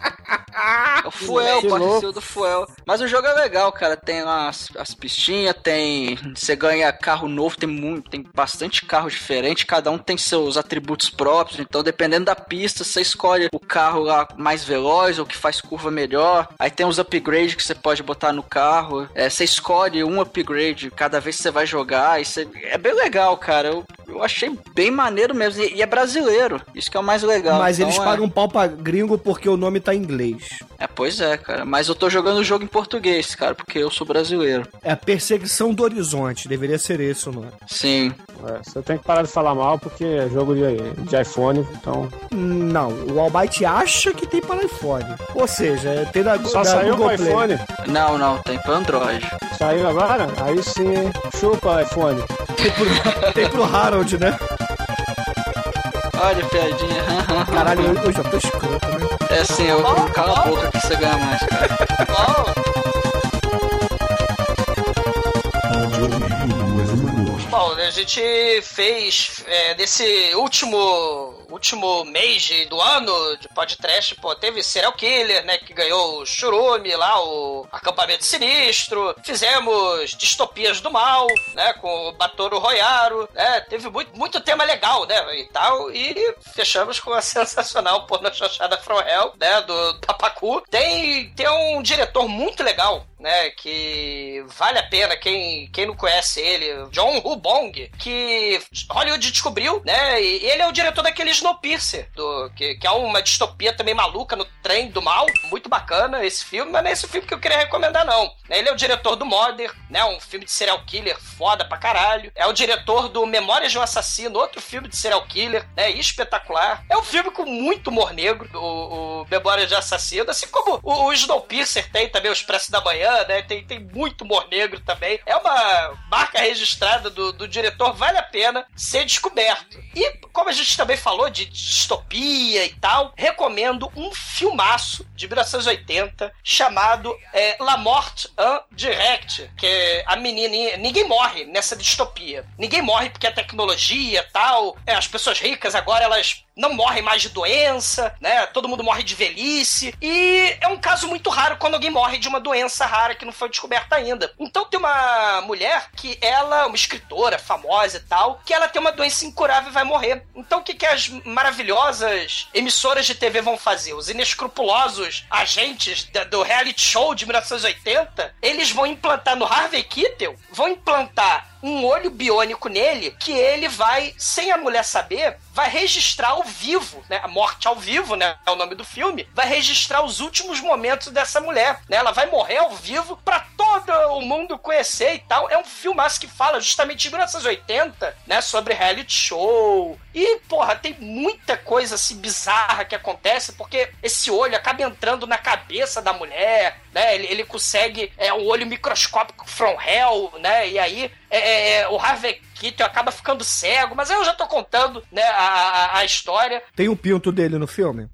o Fuel, louco. do Fuel. Mas o jogo é legal, cara. Tem lá as, as pistinhas, tem. Você ganha carro novo, tem muito, tem bastante carro diferente. Cada um tem seus atributos próprios. Então, dependendo da pista, você escolhe o carro lá mais veloz ou que faz curva melhor. Aí tem os upgrades que você pode botar no carro. É, você escolhe um upgrade cada vez que você vai jogar. Você- É bem legal, cara. Eu, eu achei bem maneiro mesmo. E, e é brasileiro. Isso que é o mais legal. Mas Então, eles é- pagam pau pra gringo porque o nome tá em inglês. é, pois é, cara. Mas eu tô jogando o jogo em português, cara, porque eu sou brasileiro. É a perseguição do horizonte, deveria ser esse o nome. Sim. É, você tem que parar de falar mal porque é jogo de, de iPhone, então. Não, o Almighty acha que tem para iPhone. Ou seja, é- tem na, Só na saiu Google pro Play. iPhone? Não, não, tem pra Android. Saiu agora? Aí sim, chupa iPhone. Tem pro, tem pro Né? Olha, piadinha. Caralho, eu, eu já tô escroto, né? É assim, eu, cala a boca que você ganha mais, cara. Exumador. Bom, a gente fez é, nesse último último mês do ano de podcast, pô, teve Serial Killer, né? Que ganhou o Churume lá, o Acampamento Sinistro. Fizemos Distopias do Mal, né? Com o Batoro Royaro, né? Teve muito, muito tema legal, né? E tal. E fechamos com a sensacional porno chanchada From Hell, né? Do Papacu. Tem, tem um diretor muito legal, né? Que vale a pena quem, quem não conhece ele, John Hubong, que Hollywood descobriu, né? E ele é o diretor daquele Snowpiercer, do, que, que é uma distopia também maluca no trem do mal. Muito bacana esse filme, mas não é esse filme que eu queria recomendar, não. Ele é o diretor do Mother, né? Um filme de serial killer foda pra caralho. É o diretor do Memórias de um Assassino, outro filme de serial killer, né? Espetacular. É um filme com muito humor negro, o, o Memórias de Assassino, assim como o, o Snowpiercer tem também, o Expresso da Manhã, né? Tem, tem muito humor negro também. É uma marca registrada do, do diretor, vale a pena ser descoberto. E como a gente também falou de distopia e tal, recomendo um filmaço de 1980 chamado é, La Morte en Direct, que é a menininha, ninguém morre nessa distopia. Ninguém morre porque a tecnologia tal, é, as pessoas ricas agora elas não morrem mais de doença, né? Todo mundo morre de velhice. E é um caso muito raro quando alguém morre de uma doença rara que não foi descoberta ainda. Então tem uma mulher que ela, uma escritora famosa e tal, que ela tem uma doença incurável e vai morrer. Então o que, que as maravilhosas emissoras de TV vão fazer? Os inescrupulosos agentes do reality show de 1980, eles vão implantar no Harvey Keitel, vão implantar um olho biônico nele que ele vai, sem a mulher saber, vai registrar ao vivo, né? A morte ao vivo, né? É o nome do filme. Vai registrar os últimos momentos dessa mulher, né? Ela vai morrer ao vivo pra todo o mundo conhecer e tal. É um filmaço que fala justamente de 1980, né? Sobre reality show. E, porra, tem muita coisa assim bizarra que acontece porque esse olho acaba entrando na cabeça da mulher, né? Ele, ele consegue é um olho microscópico from hell, né? E aí é, é, o Harvey Keitel acaba ficando cego, mas eu já tô contando, né, a, a, história. Tem o pinto dele no filme?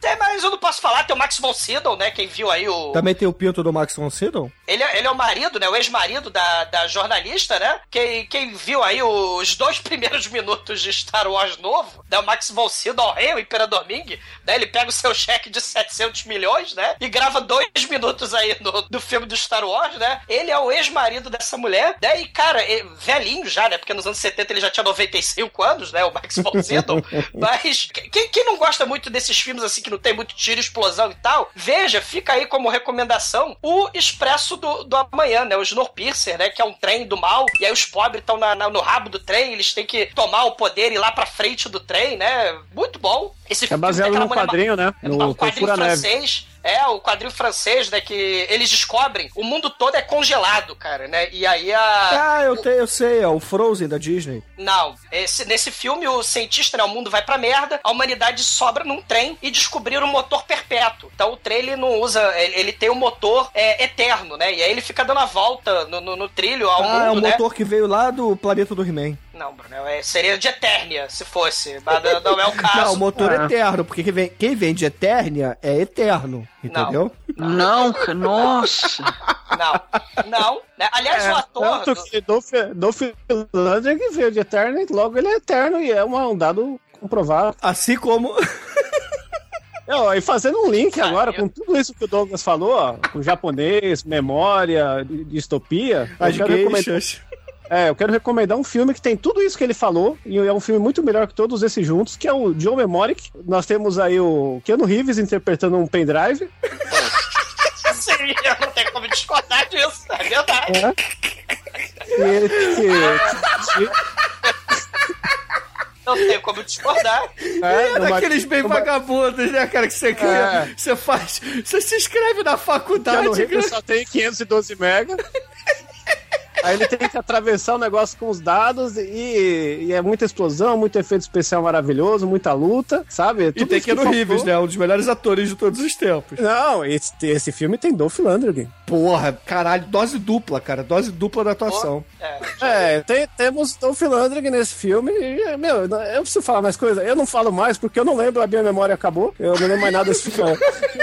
Tem, mas eu não posso falar, tem o Max von Sydow, né, quem viu aí o... Também tem o pinto do Max von Sydow? Ele, é- ele é o marido, né? O ex-marido da, da jornalista, né? Quem, quem viu aí os dois primeiros minutos de Star Wars novo, né? O Max von Sydow, o rei, o Imperador Ming, né? Ele pega o seu cheque de 700 milhões, né? E grava dois minutos aí no, do filme do Star Wars, né? Ele é o ex-marido dessa mulher, né? E, cara, ele- velhinho já, né? Porque nos anos 70 ele já tinha 95 anos, né? O Max von Sydow. Mas quem, quem não gosta muito desses filmes assim que não tem muito tiro, explosão e tal, veja, fica aí como recomendação o Expresso do, do Amanhã, né? O Snowpiercer, né? Que é um trem do mal. E aí os pobres estão no rabo do trem, eles têm que tomar o poder e ir lá pra frente do trem, né? Muito bom. Esse É baseado num ma- quadrinho, né? é No um quadrinho Confura Neve. É, o quadrinho francês, né? Que eles descobrem o mundo todo é congelado, cara, né? E aí a. Ah, eu, te, eu sei, é o Frozen da Disney. Não, esse- nesse filme o cientista, né, o mundo vai pra merda, a humanidade sobra num trem e descobriram um motor perpétuo. Então o trem ele não usa, ele, ele tem um motor é, eterno, né? E aí ele fica dando a volta no, no- no trilho ao ah, é o mundo, né? motor que veio lá do planeta do He-Man. Não, Bruno, é- seria de Eternia, se fosse, mas não- não é o caso. Não, o motor Ah. eterno, porque quem vem, quem vem de Eternia é eterno, entendeu? Não, ca- nossa. Não, não. né? Aliás, o ator... Tanto que Dolph, Dolph Lundgren que veio de Eterno, e logo ele é eterno e é uma- um dado comprovado. Assim como. Ó, e fazendo um link agora eu- com tudo isso que o Douglas falou, ó, com japonês, memória, di- distopia, As eu geixas. É, eu quero recomendar um filme que tem tudo isso que ele falou, e é um filme muito melhor que todos esses juntos, que é o John Memoric. Nós temos aí o Keanu Reeves interpretando um pendrive. Sim, eu não tenho como discordar disso, é verdade. E ele tem que. Não tenho como discordar. É, É daqueles bem numa- vagabundos, né, cara? Que você cria, É. você faz. Você se inscreve na faculdade. Keanu Reeves cara. só tem 512 mega. Aí ele tem que atravessar o negócio com os dados e, e é muita explosão, muito efeito especial maravilhoso, muita luta, sabe? E Tudo tem isso que Keanu faltou. Reeves, né? Um dos melhores atores de todos os tempos. Não, esse, esse filme tem Dolph Lundgren. Porra, caralho, dose dupla, cara. Dose dupla da atuação. É, É, tem- temos Dolph Lundgren nesse filme. E, meu, eu preciso falar mais coisa. Eu não falo mais porque eu não lembro, a minha memória acabou. Eu não lembro mais nada desse filme.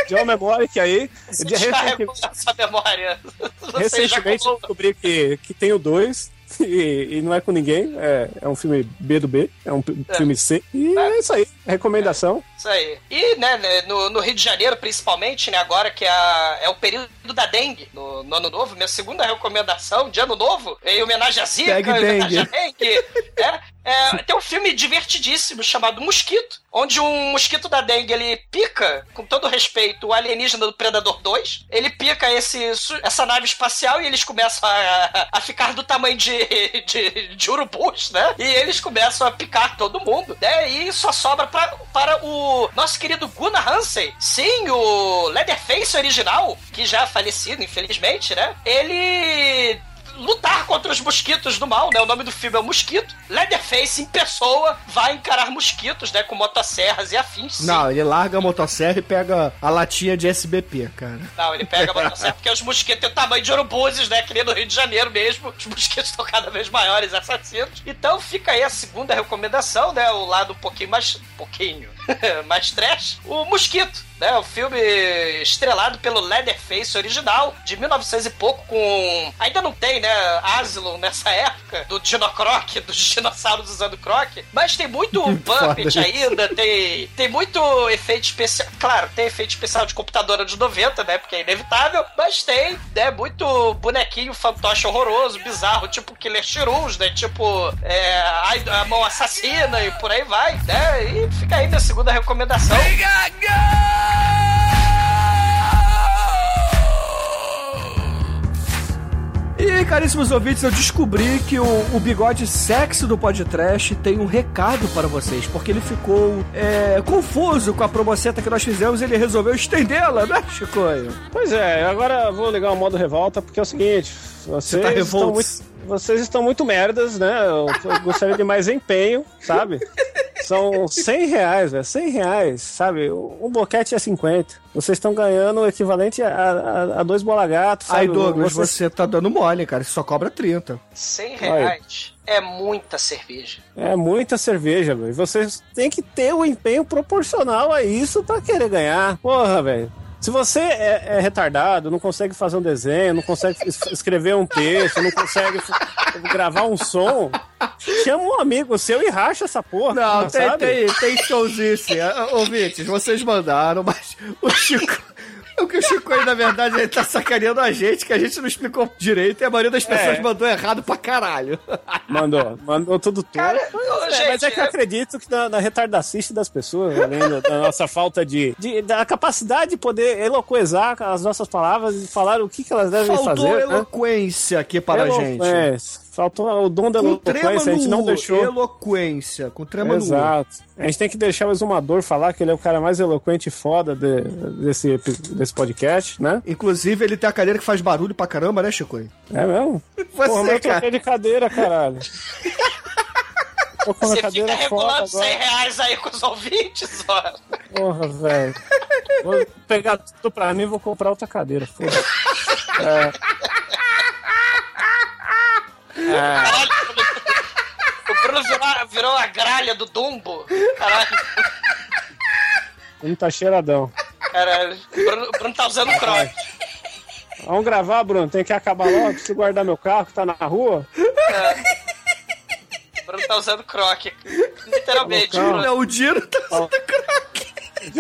John Memória, que aí. Você de- descarregou a sua memória. Você já recentemente eu colou- descobri que, que tem o dois. E, e não é com ninguém, é, é um filme B do B, é um p- filme C. E é isso aí, recomendação. Isso aí. E, né, né, no, no Rio de Janeiro, principalmente, né, agora que é, a- é o período da dengue, no, no ano novo, minha segunda recomendação de ano novo, em homenagem à Zika, em homenagem dengue. dengue, é, é, tem um filme divertidíssimo chamado Mosquito, onde um mosquito da dengue, ele pica, com todo respeito, o alienígena do Predador 2, ele pica esse, essa nave espacial e eles começam a, a ficar do tamanho de, de, de urubus, né? E eles começam a picar todo mundo, né? E só sobra pra, para o nosso querido Gunnar Hansen. Sim, o Leatherface original, que já é falecido, infelizmente, né? Ele lutar contra os mosquitos do mal, né? O nome do filme é o Mosquito. Leatherface, em pessoa, vai encarar mosquitos, né? Com motosserras e afins. sim. Não, ele larga a motosserra e pega a latinha de SBP, cara. Não, ele pega a motosserra porque os mosquitos têm o tamanho de urubuzes, né? Que nem no Rio de Janeiro mesmo. Os mosquitos estão cada vez maiores, assassinos. Então fica aí a segunda recomendação, né? O lado um pouquinho mais. pouquinho. mais trash. O Mosquito. Né, o filme estrelado pelo Leatherface original, de 1900 e pouco, com. Ainda não tem, né? Asylum nessa época, do Dinocroc, dos dinossauros usando croc. Mas tem muito Puppet ainda, tem, tem muito efeito especial. Claro, tem efeito especial de computadora de 90, né? Porque é inevitável. Mas tem, né? Muito bonequinho fantoche horroroso, bizarro, tipo Killer Shrews, né? Tipo, é, a mão assassina e por aí vai, né? E fica aí minha segunda recomendação. E, caríssimos ouvintes, eu descobri que o, o bigode sexy do podcast tem um recado para vocês, porque ele ficou é, confuso com a promoceta que nós fizemos e ele resolveu estendê-la, né, Chicoio? Pois é, agora eu vou ligar o modo revolta, porque é o seguinte, vocês, tá estão, muito, vocês estão muito merdas, né? Eu, eu gostaria de mais empenho, sabe? São 100 reais, velho, 100 reais, sabe? Um boquete é 50. Vocês estão ganhando o equivalente a, a, a dois bolagatos, sabe? Aí, Douglas, Vocês- você tá dando mole, cara, isso só cobra 30. 100 reais é muita cerveja. É muita cerveja, velho. Vocês têm que ter o empenho proporcional a isso pra querer ganhar. Porra, velho. Se você é, é retardado, não consegue fazer um desenho, não consegue es- escrever um texto, não consegue gravar um som, chama um amigo seu e racha essa porra. Não, tem, sabe? tem, tem showzice. Ah, Ouvintes, vocês mandaram, mas o Chico. O que o Chico aí, na verdade, ele tá sacaneando a gente, que a gente não explicou direito e a maioria das pessoas É. mandou errado pra caralho. Mandou, mandou tudo. Cara, É, ô, mas gente, é que eu acredito que na, na retardacice das pessoas, além da, da nossa falta de, de- da capacidade de poder eloquezar as nossas palavras e falar o que, que elas devem Faltou fazer. né? eloquência aqui para a gente. Faltou o dom da Com eloquência, a gente não deixou. eloquência, com trema no Exato. A gente tem que deixar o exumador falar que ele é o cara mais eloquente e foda de- desse, desse podcast, né? Inclusive, ele tem a cadeira que faz barulho pra caramba, né, Chico? É mesmo? Você, Porra, mas eu troquei de cadeira, caralho. Tô com a Você fica regulando 100 agora. reais aí com os ouvintes, ó. Porra, velho. Vou pegar tudo pra mim e vou comprar outra cadeira. Foda. Caralho, o Bruno virou, virou a gralha do Dumbo. Caralho, Ele tá cheiradão. caralho. O Bruno, o Bruno tá usando croc. Vamos gravar, Bruno. Tem que acabar logo. Preciso guardar meu carro que tá na rua. O Bruno tá usando croc. Literalmente. Bruno. Não, o Dino tá Ó. De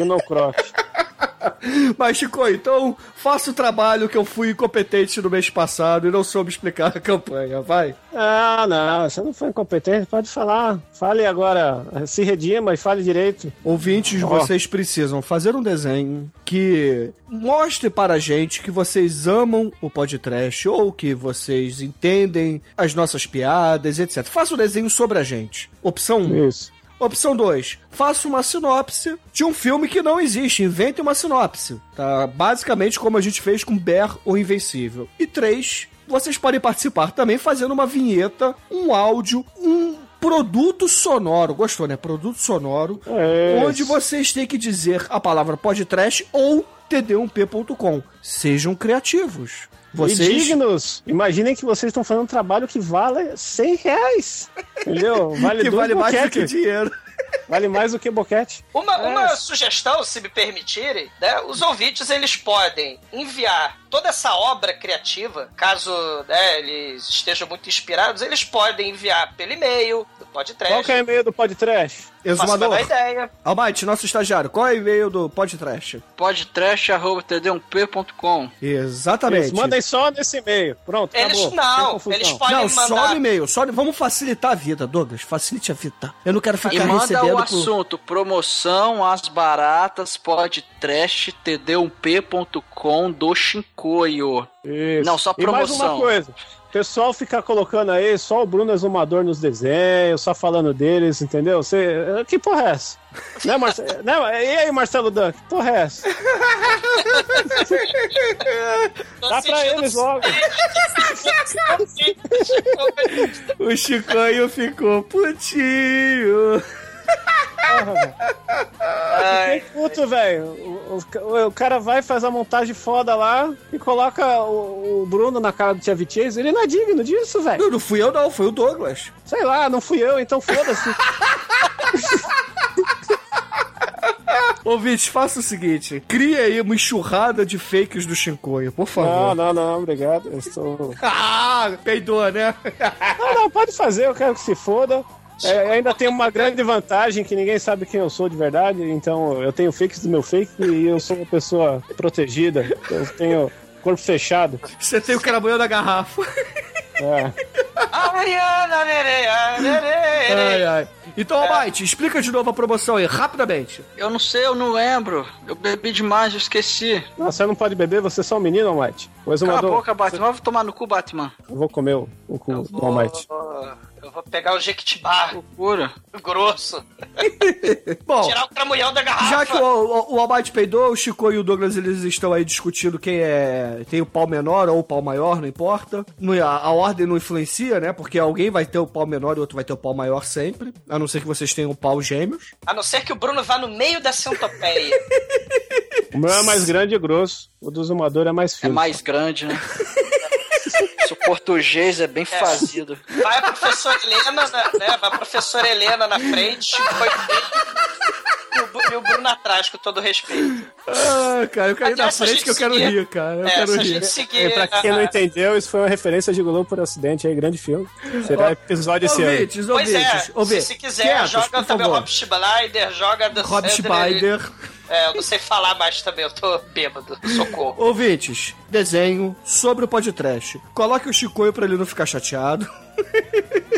no croc. Mas, Chico, então faça o trabalho que eu fui incompetente no mês passado e não soube explicar a campanha, vai. Ah, não. Você não foi incompetente. Pode falar. Fale agora. Se redima e fale direito. Ouvintes, Ó. vocês precisam fazer um desenho que mostre para a gente que vocês amam o podcast ou que vocês entendem as nossas piadas, etc. Faça um desenho sobre a gente. Opção 1. Isso. Opção 2. Faça uma sinopse de um filme que não existe. Invente uma sinopse. Tá? Basicamente como a gente fez com Bear ou Invencível. E 3. Vocês podem participar também fazendo uma vinheta, um áudio, um produto sonoro. Gostou, né? Produto sonoro. É Onde vocês têm que dizer a palavra podcast ou td1p.com. Sejam criativos. E Vocês. dignos. Imaginem que vocês estão fazendo um trabalho que vale 100 reais. Entendeu? Vale que vale mais do que dinheiro. Vale mais do que boquete. Uma, É. uma sugestão, se me permitirem, né? Os ouvintes eles podem enviar toda essa obra criativa, caso né, eles estejam muito inspirados, eles podem enviar pelo e-mail do podcast. Qual que é o e-mail do podcast? Faço a Exumador. menor ideia. Almighty, nosso estagiário, qual é o e-mail do podcast? podtrash.td1p.com Exatamente. Eles mandem só nesse e-mail. Pronto, Eles acabou. não, eles podem Não, só mandar. no e-mail. Só, vamos facilitar a vida, Douglas. Facilite a vida. Eu não quero E ficar manda recebendo o por... assunto, promoção, as baratas, podtrash, td1p.com do Shinkoio. Isso. Não, só E mais uma promoção. coisa. O pessoal fica colocando aí só o Bruno Exumador nos desenhos, só falando deles, entendeu? Você, que porra é essa? né, Marce... né, e aí, Marcelo Dan, que porra é essa? Tô Dá pra eles logo. O Chicoio ficou putinho. Porra, velho. Ai, Fiquei puto, velho. O, o- o cara vai, faz a montagem foda lá e coloca o, o Bruno na cara do Chevy Chase. Ele não é digno disso, velho. Não, não fui eu não, foi o Douglas. Sei lá, não fui eu, então foda-se. Ouvintes, faça o seguinte. Crie aí uma enxurrada de fakes do Chicoio, por não, favor. não, não, obrigado. Eu estou. Ah, peidou, né? Não, não, pode fazer, eu quero que se foda. É, ainda tem uma grande vantagem que ninguém sabe quem eu sou de verdade, então eu tenho fakes do meu fake e eu sou uma pessoa protegida. Eu tenho corpo fechado. Você tem o caramanhão da garrafa. É. Ai, ai. Então, Almighty, explica de novo a promoção aí, rapidamente. Eu não sei, eu não lembro. Eu bebi demais, eu esqueci. Não, você não pode beber, você é só um menino, Almighty. O Cala a exumador. boca, Batman. Vai tomar no cu, Batman. Eu vou comer o, o cu do Almighty. Vou- Eu vou pegar o Jequitibá Loucura. grosso, Bom, tirar o cramunhão da garrafa. já que o, o, o Almighty peidou, o Chico e o Douglas eles estão aí discutindo quem é tem o pau menor ou o pau maior, não importa. Não- a, a ordem não influencia, né? Porque alguém vai ter o pau menor e o outro vai ter o pau maior sempre. A não ser que vocês tenham pau gêmeos. A não ser que o Bruno vá no meio da centopeia. O meu é mais grande e grosso, o do exumador é mais É fino. mais grande, né? Seu português é bem fazido. Vai a professora Helena, né? Vai a professora Helena na frente, foi e o e Bruno atrás, com todo respeito. Ah, cara, eu caí na frente que eu quero seguir- rir, cara. Eu É, quero rir. seguir. E pra quem não a- entendeu, isso foi uma referência de Globo por acidente aí, grande filme. Será episódio esse ano. Ouvintes, é, ouvintes, se, ouvintes. se quiser, Quietos, joga também o. Rob Schneider, joga do Rob Sandler. É, eu não sei falar mais também, eu tô bêbado. Socorro. Ouvintes, desenho sobre o podcast. Coloque o Chicoio pra ele não ficar chateado.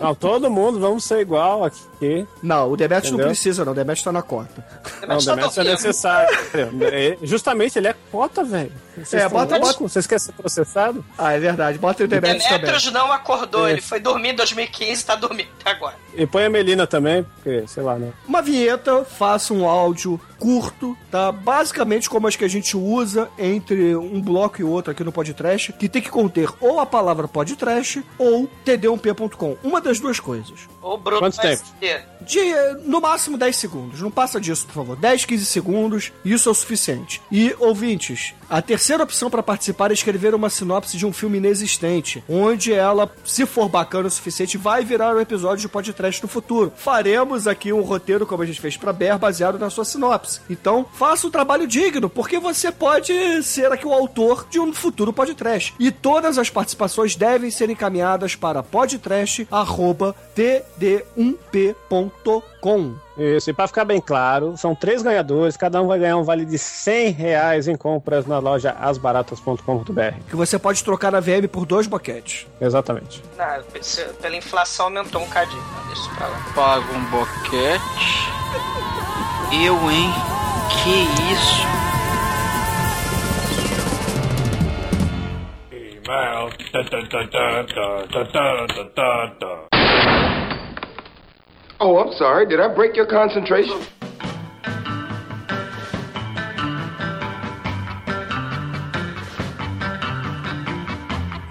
Não, todo mundo, vamos ser igual aqui. Não, o Demetrius não precisa, não. O Demetrius tá na conta. Não, o Demetrius é necessário. É, Justamente, ele é cota, velho. Vocês É, bota- bota- Vocês querem ser processado? Ah, é verdade. Bota o Demetrius também. Demetrius não acordou, É. ele foi dormir em 2015 tá dormindo até agora. E põe a Melina também, porque, sei lá, né? Uma vinheta, faça um áudio curto, tá? Basicamente como as que a gente usa entre um bloco e outro aqui no podcast, que tem que conter ou a palavra podcast ou td1p.com. Uma das duas coisas. O Bruno Quanto tempo? De, no máximo 10 segundos. Não passa disso, por favor. 10, 15 segundos, isso é o suficiente. E, ouvintes, a terceira opção para participar é escrever uma sinopse de um filme inexistente, onde ela, se for bacana o suficiente, vai virar um episódio de podcast no futuro. Faremos aqui um roteiro, como a gente fez pra Bear, baseado na sua sinopse. Então, faça um trabalho digno, porque você pode ser aqui o autor de um futuro podcast. E todas as participações devem ser encaminhadas para podcast.td1p.com. Isso, e pra ficar bem claro, são três ganhadores, cada um vai ganhar um vale de 100 reais em compras na loja asbaratas.com.br. Que você pode trocar na VM por dois boquetes. Exatamente. Ah, pela inflação aumentou um cadinho. Deixa isso pra lá. Pago um boquete. Eu, hein? Que isso? Oh, I'm sorry. Did I break your concentration?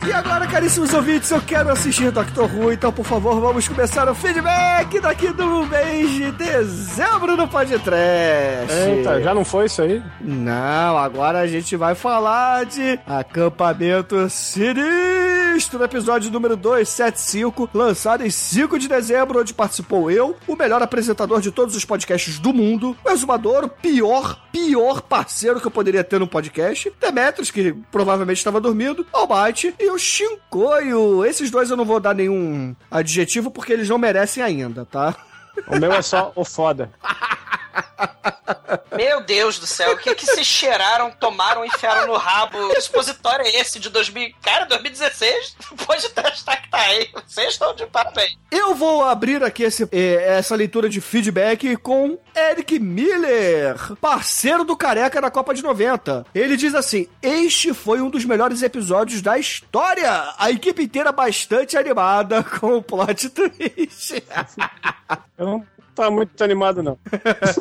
E agora, caríssimos ouvintes, eu quero assistir Doctor Who, então, por favor, vamos começar o feedback daqui do mês de dezembro do Podcast. Eita, já não foi isso aí? Não, agora a gente vai falar de acampamento sinistro. Sinistro, episódio número 275, lançado em 5 de dezembro, onde participou eu, o melhor apresentador de todos os podcasts do mundo, o exumador, o pior, pior parceiro que eu poderia ter no podcast, Demetrius, que provavelmente estava dormindo, Almighty e o Shinkoio. Esses dois eu não vou dar nenhum adjetivo porque eles não merecem ainda, tá? O meu é só o foda. Meu Deus do céu, o que que se cheiraram, tomaram e enfiaram no rabo? Que supositório é esse de 2000? Cara, 2016? Pode testar que tá aí. Vocês estão de parabéns. Eu vou abrir aqui esse- eh, essa leitura de feedback com Eric Miller, parceiro do Careca da Copa de 90. Ele diz assim: Este foi um dos melhores episódios da história. A equipe inteira bastante animada com o plot twist. Eu não tava muito animado, não.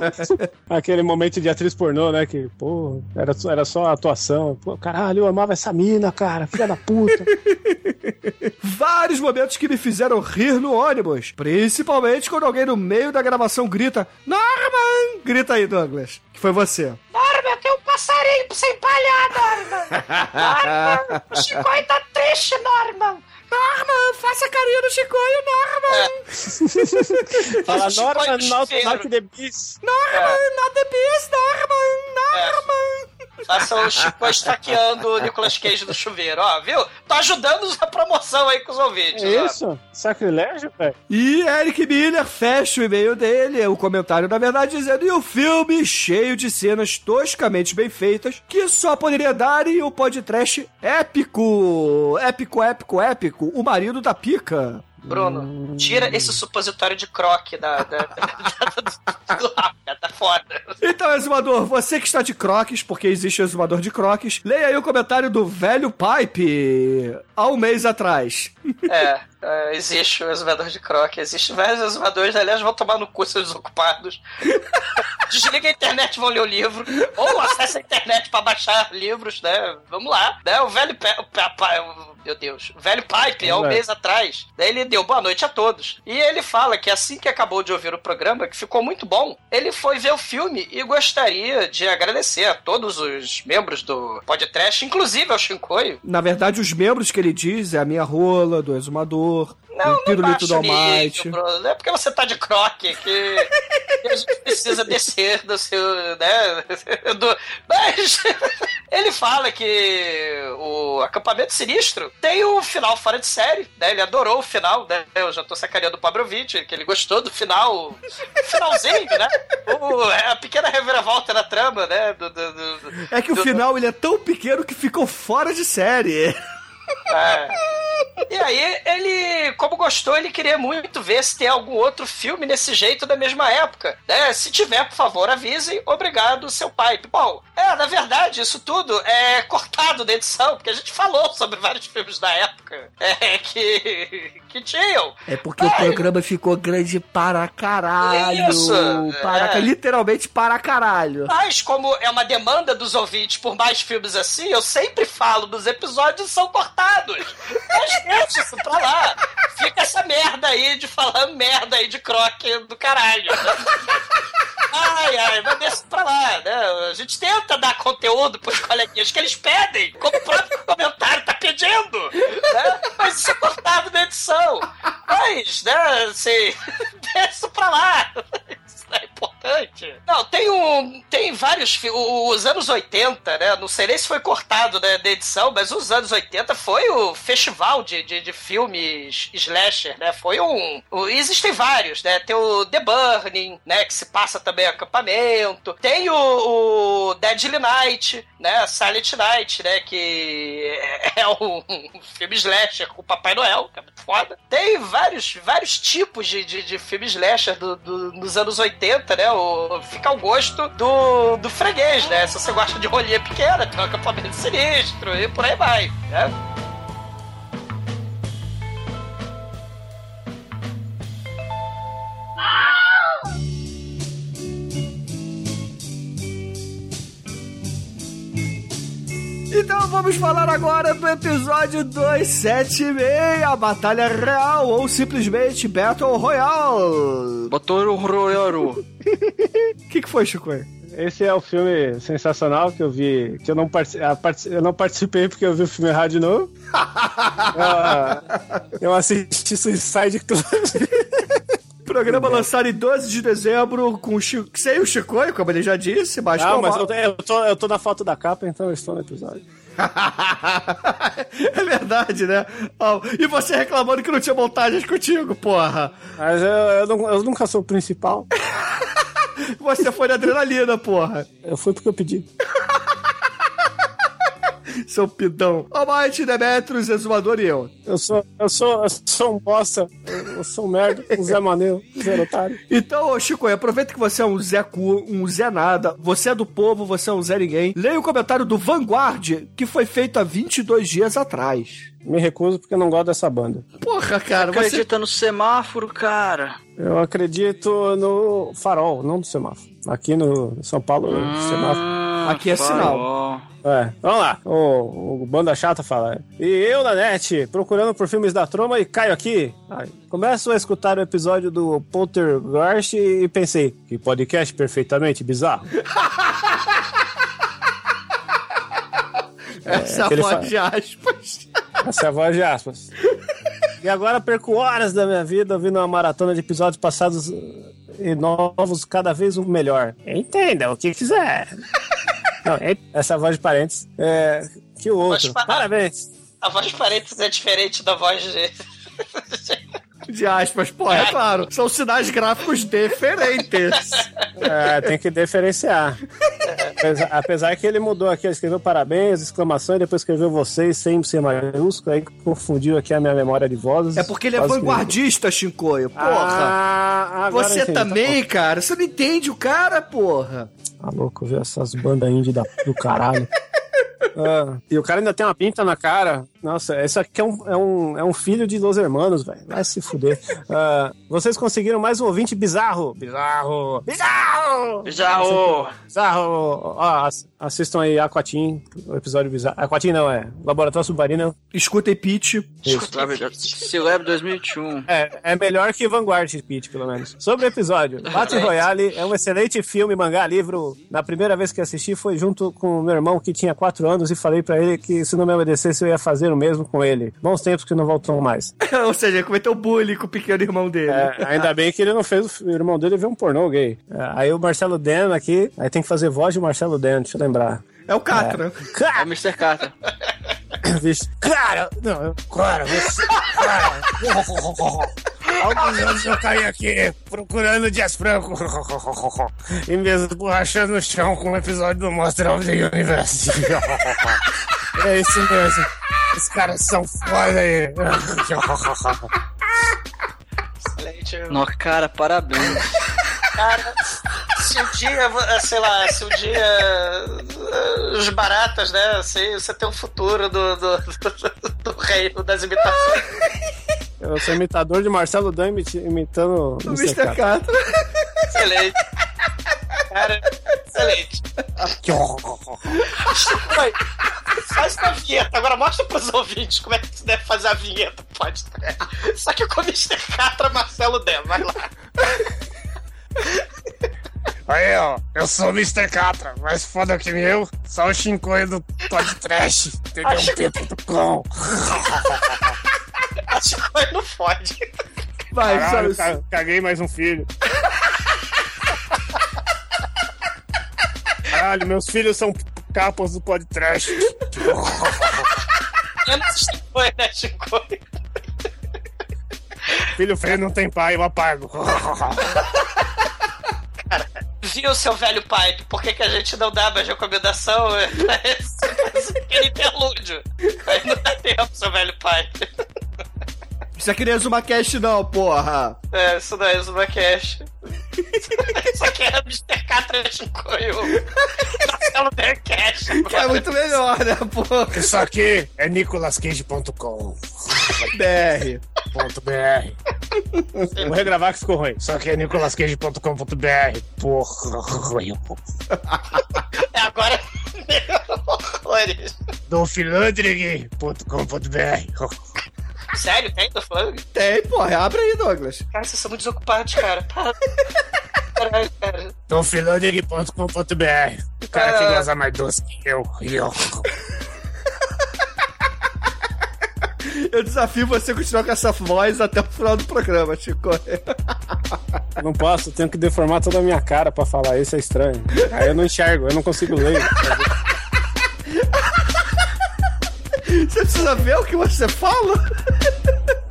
Aquele momento de atriz pornô, né? Que, pô, era, só- era só atuação. Pô, caralho, eu amava essa mina, cara. Filha da puta. Vários momentos que me fizeram rir no ônibus. Principalmente quando alguém no meio da gravação grita: Norman! Grita aí, Douglas. Que foi você. Norman, tem um passarinho pra você empalhar, Norman. Norman, o Chicoio tá triste, Norman. Norman, faça carinho no Chicoio, Norman! Fala, Chicoio Norman, do not, not the beast. Norman, not the beast, Norman! Norman! Faça o Chico estaqueando o Nicolas Cage do chuveiro, ó, viu? Tô ajudando a promoção aí com os ouvintes. É ó. isso? Sacrilégio, velho? E Eric Miller fecha o e-mail dele, o comentário, na verdade, dizendo: e o filme cheio de cenas toscamente bem feitas que só poderia dar em um podcast épico. Épico, épico, épico. O marido da pica. Bruno, tira esse supositório de croque da, da, da, da- do cara, tá foda. Então, exumador, você que está de croques, porque existe exumador de croques, leia aí o comentário do velho Pipe há um mês atrás. É, é, existe o exumador de croque, existe vários exumadores, aliás, vão tomar no cu seus desocupados. Desliga a internet, vão ler o livro, ou acessa a internet pra baixar livros, né? Vamos lá, né? O velho Pe- o- meu Deus, o velho Pipe, há um mês atrás, daí ele deu boa noite a todos. E ele fala que assim que acabou de ouvir o programa, que ficou muito bom, ele foi ver o filme e gostaria de agradecer a todos os membros do podcast, inclusive ao Shinkoio, Na verdade, os membros que ele diz é a minha rola, do exumador, Não, o pirulito do não baixa o Almighty. nível, Bruno. Não é porque você tá de croque que, que a gente precisa descer do seu, né? Do... Mas ele fala que o acampamento sinistro tem um final fora de série, né? Ele adorou o final, né? Eu já tô sacaneando o Pabrovitch, que ele gostou do final, finalzinho, né? O, a pequena reviravolta na trama, né? Do, do- do- do- É que o do- final ele é tão pequeno que ficou fora de série. É. E aí, ele, como gostou, ele queria muito ver se tem algum outro filme nesse jeito da mesma época. Né? Se tiver, por favor, avisem. Obrigado, seu pai. Bom, é, na verdade, isso tudo é cortado da edição, porque a gente falou sobre vários filmes da época é, que, que tinham. É porque o programa ficou grande para caralho. Isso, Para, é. Literalmente para caralho. Mas, como é uma demanda dos ouvintes por mais filmes assim, eu sempre falo dos episódios são cortados. Deixa isso pra lá. Fica essa merda aí de falar merda aí de croque do caralho. Ai, ai, mas deixa pra lá, né? A gente tenta dar conteúdo pros coleguinhas que eles pedem, como o próprio comentário tá pedindo, né? Mas isso é cortado na edição. Mas, né, assim, deixa pra lá. Isso não é importante. Não, tem um. Tem vários. Os anos 80, né? Não sei nem se foi cortado né, da edição, mas os anos 80 foi o festival de, de, de filmes slasher, né? Foi um. existem vários, né? Tem o The Burning, né? Que se passa também acampamento. Tem o, o Deadly Night, né? Silent Night, né? Que é um, um filme slasher com o Papai Noel, que é muito foda. Tem vários, vários tipos de, de, de slasher do, do- dos anos 80, né? O, fica ao gosto do, do freguês, né? Se você gosta de rolinha pequena, tem um acampamento sinistro e por aí vai, né? Então vamos falar agora do episódio 276, a Batalha Real, ou simplesmente Battle Royale. O Royoro. O que, que foi, Chico? esse é o filme sensacional que eu vi, que eu não, partici- a partici- eu não participei porque eu vi o filme errado de novo. eu, eu assisti Suicide Club. Programa lançado em 12 de dezembro com o Chico, sem o Chicoio, como ele já disse, mas Não, com mas eu, tô- eu tô, eu tô na foto da capa, então eu estou no episódio. é verdade, né? Ó, e você reclamando que não tinha montagens contigo, porra. Mas eu, eu, não- eu nunca sou o principal. Você foi na adrenalina, porra. Eu fui porque eu pedi. Seu pidão. Almighty, Demetrius, Exumador e eu. Eu sou, eu sou, eu sou um bosta. Eu, sou um merda. Um Zé Maneu, um Zé Otário. Então, ô, Chico, aproveita que você é um Zé Cu, um Zé Nada, você é do povo, você é um Zé Ninguém. Leia o comentário do Vanguard, que foi feito há 22 dias atrás. Me recuso porque não gosto dessa banda. Porra, cara, você... Acredita no semáforo, cara. Eu acredito no farol, não no semáforo. Aqui no São Paulo, semáforo. Aqui é sinal. É, vamos lá. O, o Banda Chata fala. E eu na net, procurando por filmes da troma e caio aqui. Ai, começo a escutar o episódio do Poltergeist e pensei, que podcast perfeitamente bizarro. Essa é a aquele voz fa- de aspas. Essa é a voz de aspas. E agora perco horas da minha vida ouvindo uma maratona de episódios passados eh, e novos, cada vez um melhor. Entenda o que quiser. Não, essa voz de parentes. É, que o outro. Parabéns. A voz de parênteses é diferente da voz de. De aspas, porra, é claro. São sinais gráficos diferentes. É, tem que diferenciar. Apesar, apesar que ele mudou aqui, ele escreveu parabéns, exclamação, e depois escreveu vocês, sem ser maiúsculo, aí confundiu aqui a minha memória de vozes. É porque ele é vanguardista, Shinkoio. Porra. Ah, você entendi, também, tá cara. Você não entende o cara, porra. Tá louco ver essas bandas indie da, do caralho. Ah, e o cara ainda tem uma pinta na cara. Nossa, esse aqui é um, é um, é um filho de Los Hermanos, velho. Vai se fuder. Ah, vocês conseguiram mais um ouvinte bizarro. Bizarro. Bizarro! Bizarro. Bizarro! Ó, ass- assistam aí Aquatim, o episódio bizarro. Aquatim não, é Laboratório Submarino. Escutem Pitch. Celeb 2021. É, é melhor que Vanguard, Pete, pelo menos. Sobre o episódio, Battle Royale é um excelente filme, mangá, livro. Na primeira vez que assisti foi junto com o meu irmão que tinha 4 anos e falei pra ele que se não me obedecesse eu ia fazer o mesmo com ele. Bons tempos que não voltam mais. Ou seja, ele cometeu bullying com o pequeno irmão dele. É, ainda bem que ele não fez o irmão dele ver um pornô gay. É, aí o Marcelo Den aqui, aí tem que fazer voz de Marcelo Den, deixa eu lembrar. É o Catra. É o Mr. Carter. Vixe. Cara, não, cara, você. Cara. Alguns anos eu caí aqui procurando Jazz Franco. em vez de borrachando no chão com um episódio do Monster of the Universe. é isso mesmo. Os caras são foda aí. Excelente. No, cara, parabéns. Cara, se um dia, vo- sei lá, se um dia eh, os baratas, né, assim, você tem um futuro do, do, do, do reino das imitações. Eu sou imitador de Marcelo Dan imitando O Mr. Catra. Excelente. Cara, excelente. Faz a vinheta. Agora mostra pros ouvintes como é que você deve fazer a vinheta. Pode. Só que com o Mr. Catra, Marcelo Dem. Vai lá. Aí, ó, eu sou o Mr. Catra, mais foda que eu, só o Shinkoio do Todd Trash, Acho- TDUP.com. Acho que ele não fode. Vai, Caralho, só- ca- caguei mais um filho. Caralho, meus filhos são capas do podcast. Eu não Chicoio, né, Chicoio? Filho feio não tem pai, eu apago. Viu, seu velho pai? Por que, que a gente não dá mais recomendação pra esse, pra esse interlúdio? Aí não dá tempo, seu velho pai. Isso aqui não é ZumaCast, não, porra. É, isso não é Zumacash. Isso aqui é Mr. Catra Chicoio. Marcelo Dercash. Que é muito melhor, né, porra? Isso aqui é nicolascage.com. BR. Ponto .br. Vou regravar que ficou ruim. Só que é nicolascage.com.br. Porra. É, agora horrores. Dolphilandrig.com.br. Sério, tem do Flang? Tem, porra. Abre aí, Douglas. Cara, vocês são muito desocupados, cara. Para. Caralho, cara. Tofilodeg.com.br O cara que gosta mais doce que eu. eu. Eu desafio você a continuar com essa voz até o final do programa, Chico. Não posso, eu tenho que deformar toda a minha cara pra falar, isso é estranho. Aí eu não enxergo, eu não consigo ler. Você precisa ver o que você fala?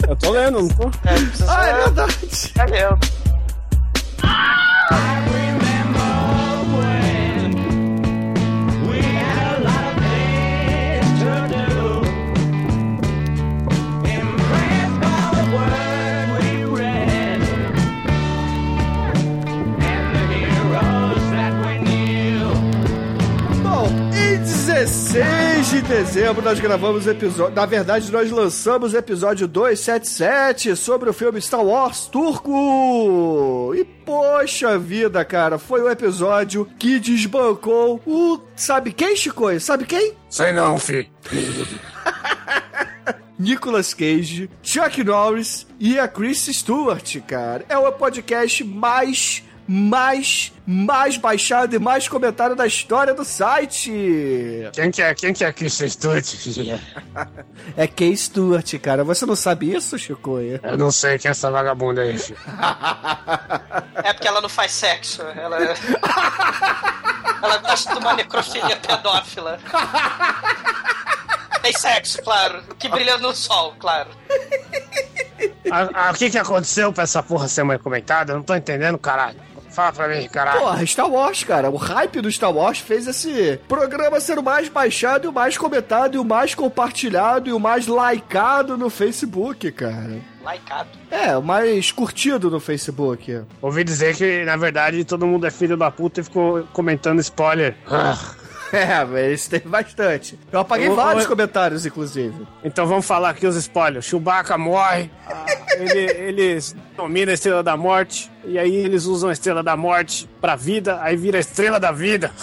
Eu tô lendo, não tô? É. Ah, é verdade. Tá lendo. 16 de dezembro nós gravamos episódio. Na verdade, nós lançamos o episódio 277 sobre o filme Star Wars Turco. E poxa vida, cara, foi o episódio que desbancou o. Sabe quem, Chico? Sabe quem? Sei não, fi. Nicolas Cage, Chuck Norris e a Chris Stewart, cara. É o podcast mais, mais, mais baixado e mais comentado da história do site. Quem que é, quem que é que você estude? É Kay Stewart, cara. Você não sabe isso, Chico? Eu não sei quem é essa vagabunda aí, filho. É porque ela não faz sexo. Ela. ela gosta de uma necrofilia pedófila. Tem sexo, claro. Que brilha no sol, claro. O que que aconteceu pra essa porra ser mais comentada? Eu não tô entendendo, caralho. Fala pra mim, caralho. Porra, Star Wars, cara. O hype do Star Wars fez esse programa ser o mais baixado, e o mais comentado, e o mais compartilhado, e o mais likeado no Facebook, cara. Laicado. É, o mais curtido no Facebook. Ouvi dizer que, na verdade, todo mundo é filho da puta e ficou comentando spoiler. É, mas isso tem bastante. Eu apaguei Eu- vários eu- comentários, inclusive. Então vamos falar aqui os spoilers. Chewbacca morre, ah, ele, eles dominam a Estrela da Morte, e aí eles usam a Estrela da Morte pra vida, aí vira a Estrela da Vida.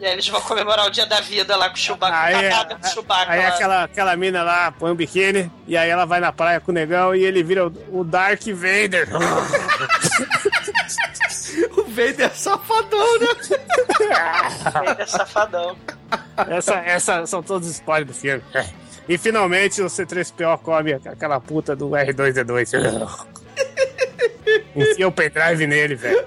E aí eles vão comemorar o dia da vida lá com o Chewbacca. Aí, com o Chewbacca aí lá. aquela, aquela mina lá põe um biquíni, e aí ela vai na praia com o negão e ele vira o, o Dark Vader. O Vader é safadão, né? Ele é safadão. Essa, essa são todos os spoilers do filme. E finalmente o C3PO come aquela puta do R2D2. Enfia o pendrive nele, velho.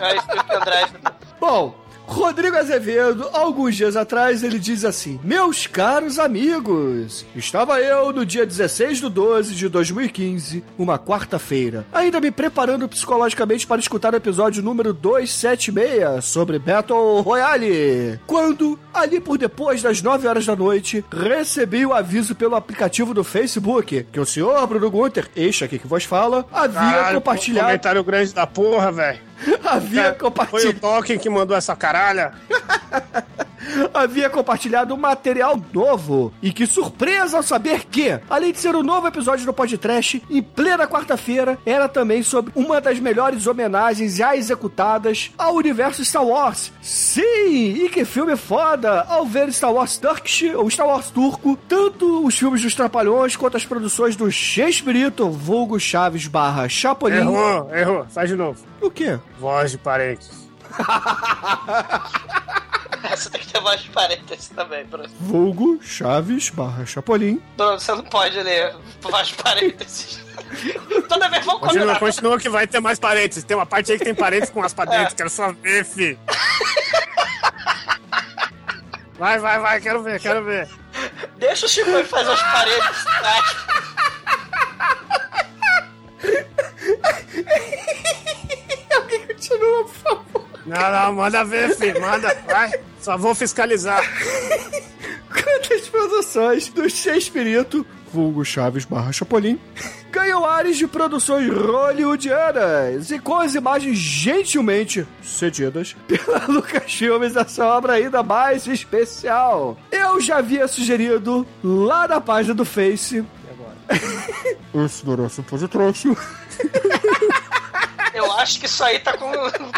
O. Bom, Rodrigo Azevedo, alguns dias atrás, ele diz assim: Meus caros amigos, estava eu no dia 16 de 12 de 2015, uma quarta-feira, ainda me preparando psicologicamente para escutar o episódio número 276 sobre Battle Royale. Quando, ali por depois das 9 horas da noite, recebi o aviso pelo aplicativo do Facebook que o senhor Bruno Gunter, este aqui que vos fala, havia Caralho, compartilhado. Comentário grande da porra, velho. Havia Foi o compartilhado. Tolkien que mandou essa caralha. havia compartilhado um material novo. E que surpresa ao saber que, além de ser um novo episódio do podcast, em plena quarta-feira, era também sobre uma das melhores homenagens já executadas ao universo Star Wars. Sim! E que filme foda! Ao ver Star Wars Turkish, ou Star Wars turco, tanto os filmes dos Trapalhões quanto as produções do Chespirito, vulgo Chaves barra Chapolin. Errou, errou. Faz de novo. O quê? Voz de parentes. Você tem que ter de parênteses também, Bruno. Vulgo Chaves barra Chapolin. Bruno, você não pode ler de parênteses. Toda vez vamos Continua, combinar. continua que vai ter mais parentes. Tem uma parte aí que tem parentes com as pra dentro. Quero só ver, fi. Vai, vai, vai. Quero ver, quero ver. Deixa o Chico fazer os parênteses. Tá? Alguém continua, por favor. Não, não, manda ver, fi. Manda, vai. Só vou fiscalizar. Quantas produções do Chespirito, vulgo Chaves barra Chapolin, ganham áreas de produções hollywoodianas e com as imagens gentilmente cedidas pela Lucas Filmes essa obra ainda mais especial. Eu já havia sugerido lá na página do Face. Esse não era supositório. Eu acho que isso aí tá com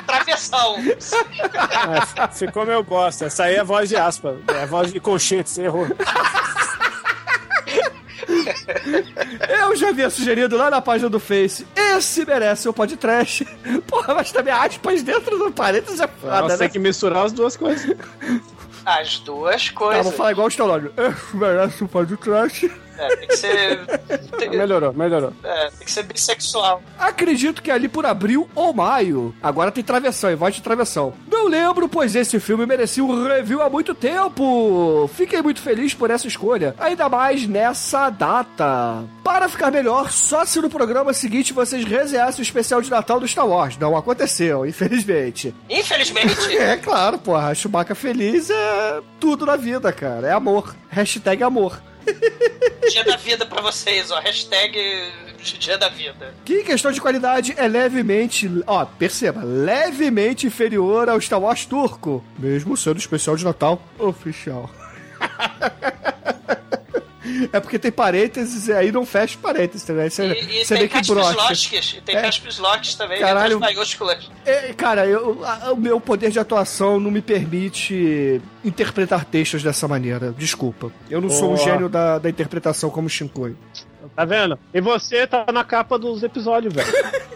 travessão. É, ficou meu bosta. Essa aí é voz de aspa. É voz de colchete, você errou. Eu já havia sugerido lá na página do Face Esse merece o podcast. Porra, mas também aspas dentro do parênteses é foda, Nossa, né? tem que misturar as duas coisas. As duas Tá, coisas. vou falar igual o Stallone. Esse merece o podcast. É, tem que ser. Tem, Melhorou, melhorou. é, tem que ser bissexual. Acredito que ali por abril ou maio. Agora tem travessão, e voz de travessão. Não lembro, pois esse filme merecia um review há muito tempo. Fiquei muito feliz por essa escolha, ainda mais nessa data. Para ficar melhor, só se no programa seguinte vocês resenhassem o especial de Natal do Star Wars. Não aconteceu, infelizmente. Infelizmente. É claro, porra, Chewbacca feliz é tudo na vida, cara. É amor. Hashtag amor. Dia da vida pra vocês, ó. Hashtag Dia da vida. Que em questão de qualidade é levemente, ó, perceba, levemente inferior ao Star Wars turco, mesmo sendo especial de Natal oficial. É porque tem parênteses e aí não fecha parênteses, né? Você, E, e você tem vê que lógicas. E tem É. lógicas também, Caralho. letras maiúsculas. É, cara, eu- a- o meu poder de atuação não me permite interpretar textos dessa maneira. Desculpa. Eu não sou um Boa. gênio da, da interpretação como Shinkoi. Tá vendo? E você tá na capa dos episódios, velho.